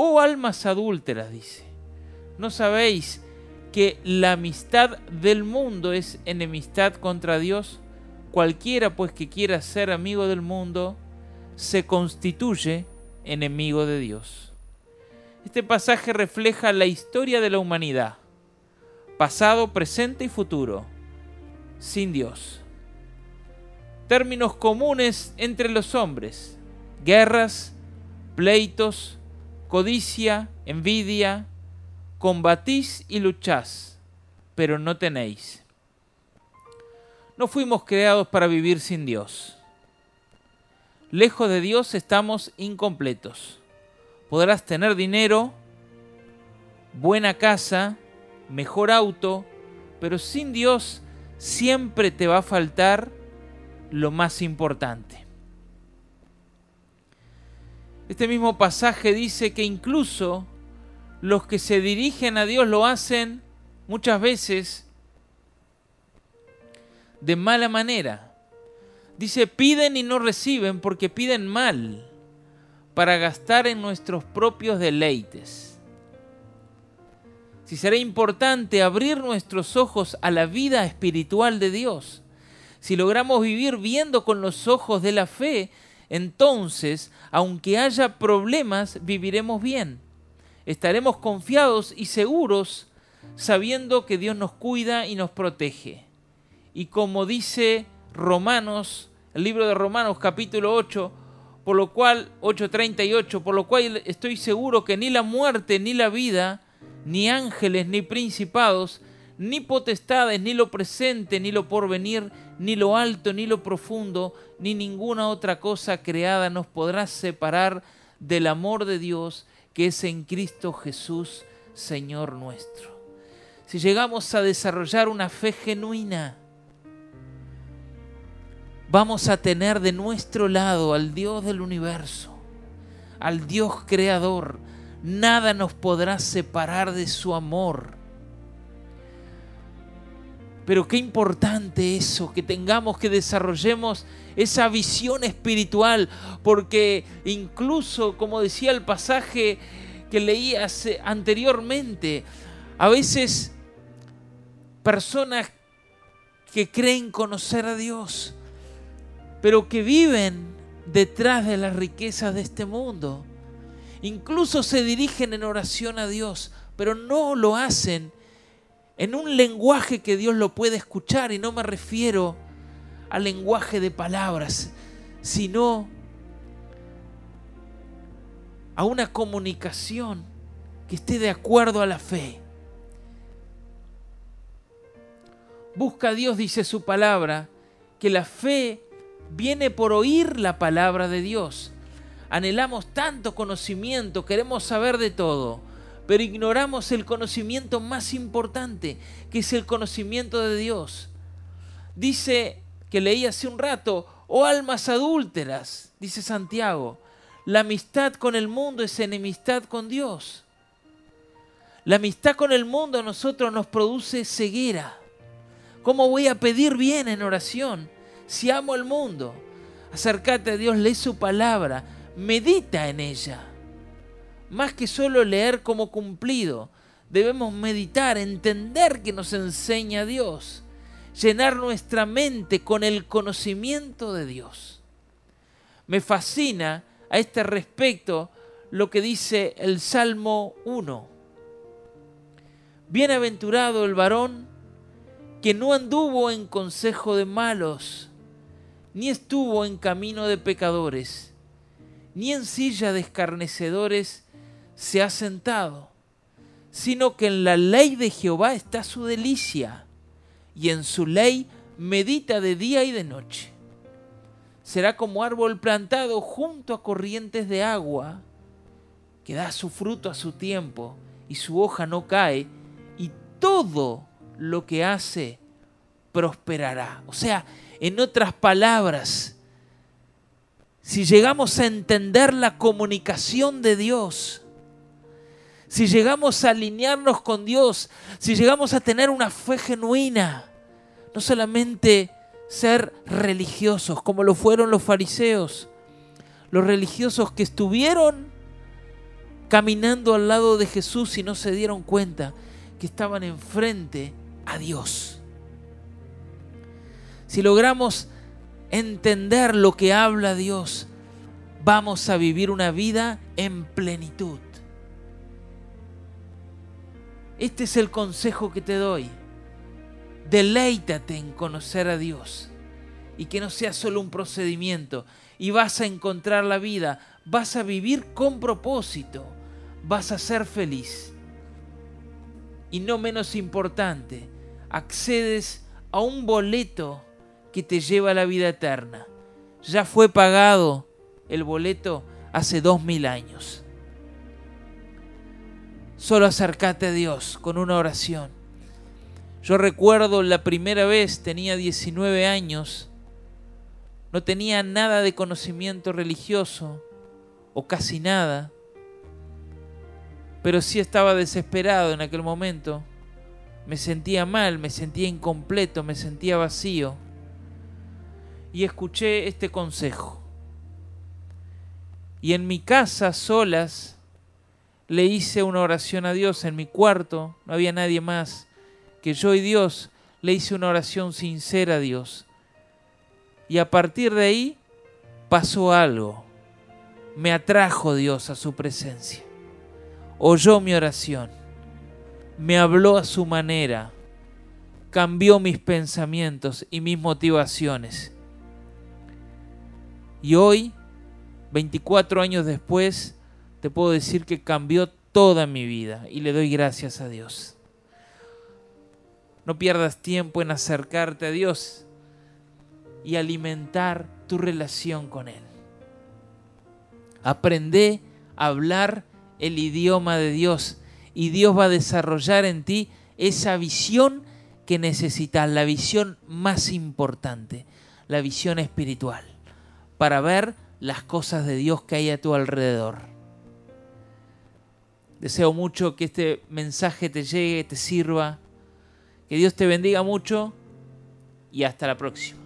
Oh almas adúlteras, dice, ¿no sabéis que la amistad del mundo es enemistad contra Dios? Cualquiera pues que quiera ser amigo del mundo, se constituye enemigo de Dios. Este pasaje refleja la historia de la humanidad, pasado, presente y futuro, sin Dios. Términos comunes entre los hombres, guerras, pleitos, codicia, envidia, combatís y luchás, pero no tenéis. No fuimos creados para vivir sin Dios. Lejos de Dios estamos incompletos. Podrás tener dinero, buena casa, mejor auto, pero sin Dios siempre te va a faltar lo más importante. Este mismo pasaje dice que incluso los que se dirigen a Dios lo hacen muchas veces de mala manera. Dice, piden y no reciben porque piden mal para gastar en nuestros propios deleites. Si será importante abrir nuestros ojos a la vida espiritual de Dios, si logramos vivir viendo con los ojos de la fe, entonces, aunque haya problemas, viviremos bien. Estaremos confiados y seguros sabiendo que Dios nos cuida y nos protege. Y como dice Romanos, el libro de Romanos capítulo 8, por lo cual 8:38, por lo cual estoy seguro que ni la muerte ni la vida, ni ángeles ni principados, ni potestades, ni lo presente, ni lo porvenir, ni lo alto, ni lo profundo, ni ninguna otra cosa creada nos podrá separar del amor de Dios que es en Cristo Jesús, Señor nuestro. Si llegamos a desarrollar una fe genuina, vamos a tener de nuestro lado al Dios del universo, al Dios creador. Nada nos podrá separar de su amor. Pero qué importante eso, que tengamos, que desarrollemos esa visión espiritual, porque incluso, como decía el pasaje que leí anteriormente, a veces personas que creen conocer a Dios, pero que viven detrás de las riquezas de este mundo. Incluso se dirigen en oración a Dios, pero no lo hacen en un lenguaje que Dios lo puede escuchar y no me refiero al lenguaje de palabras, sino a una comunicación que esté de acuerdo a la fe. Busca a Dios, dice su palabra, que la fe viene por oír la palabra de Dios. Anhelamos tanto conocimiento, queremos saber de todo, pero ignoramos el conocimiento más importante, que es el conocimiento de Dios. Dice que leí hace un rato, oh almas adúlteras, dice Santiago, la amistad con el mundo es enemistad con Dios. La amistad con el mundo a nosotros nos produce ceguera. ¿Cómo voy a pedir bien en oración? si amo el mundo, acércate a Dios, lee su palabra, medita en ella. Más que solo leer como cumplido, debemos meditar, entender que nos enseña Dios, llenar nuestra mente con el conocimiento de Dios. Me fascina a este respecto lo que dice el Salmo 1. Bienaventurado el varón que no anduvo en consejo de malos, ni estuvo en camino de pecadores, ni en silla de escarnecedores se ha sentado, sino que en la ley de Jehová está su delicia, y en su ley medita de día y de noche. Será como árbol plantado junto a corrientes de agua, que da su fruto a su tiempo, y su hoja no cae, y todo lo que hace prosperará. O sea, en otras palabras, si llegamos a entender la comunicación de Dios, si llegamos a alinearnos con Dios, si llegamos a tener una fe genuina, no solamente ser religiosos como lo fueron los fariseos, los religiosos que estuvieron caminando al lado de Jesús y no se dieron cuenta que estaban enfrente a Dios si logramos entender lo que habla Dios, vamos a vivir una vida en plenitud. Este es el consejo que te doy. Deleítate en conocer a Dios y que no sea solo un procedimiento y vas a encontrar la vida, vas a vivir con propósito, vas a ser feliz. Y no menos importante, accedes a un boleto que te lleva a la vida eterna. Ya fue pagado el boleto hace dos mil años. Solo acércate a Dios con una oración. Yo recuerdo la primera vez, tenía 19 años, no tenía nada de conocimiento religioso, o casi nada, pero sí estaba desesperado en aquel momento. Me sentía mal, me sentía incompleto, me sentía vacío y escuché este consejo. Y en mi casa, solas, le hice una oración a Dios en mi cuarto, no había nadie más que yo y Dios, le hice una oración sincera a Dios. Y a partir de ahí pasó algo. Me atrajo Dios a su presencia. Oyó mi oración. Me habló a su manera. Cambió mis pensamientos y mis motivaciones y hoy, 24 años después, te puedo decir que cambió toda mi vida y le doy gracias a Dios. No pierdas tiempo en acercarte a Dios y alimentar tu relación con Él. Aprende a hablar el idioma de Dios y Dios va a desarrollar en ti esa visión que necesitas, la visión más importante, la visión espiritual, para ver las cosas de Dios que hay a tu alrededor. Deseo mucho que este mensaje te llegue, te sirva, que Dios te bendiga mucho y hasta la próxima.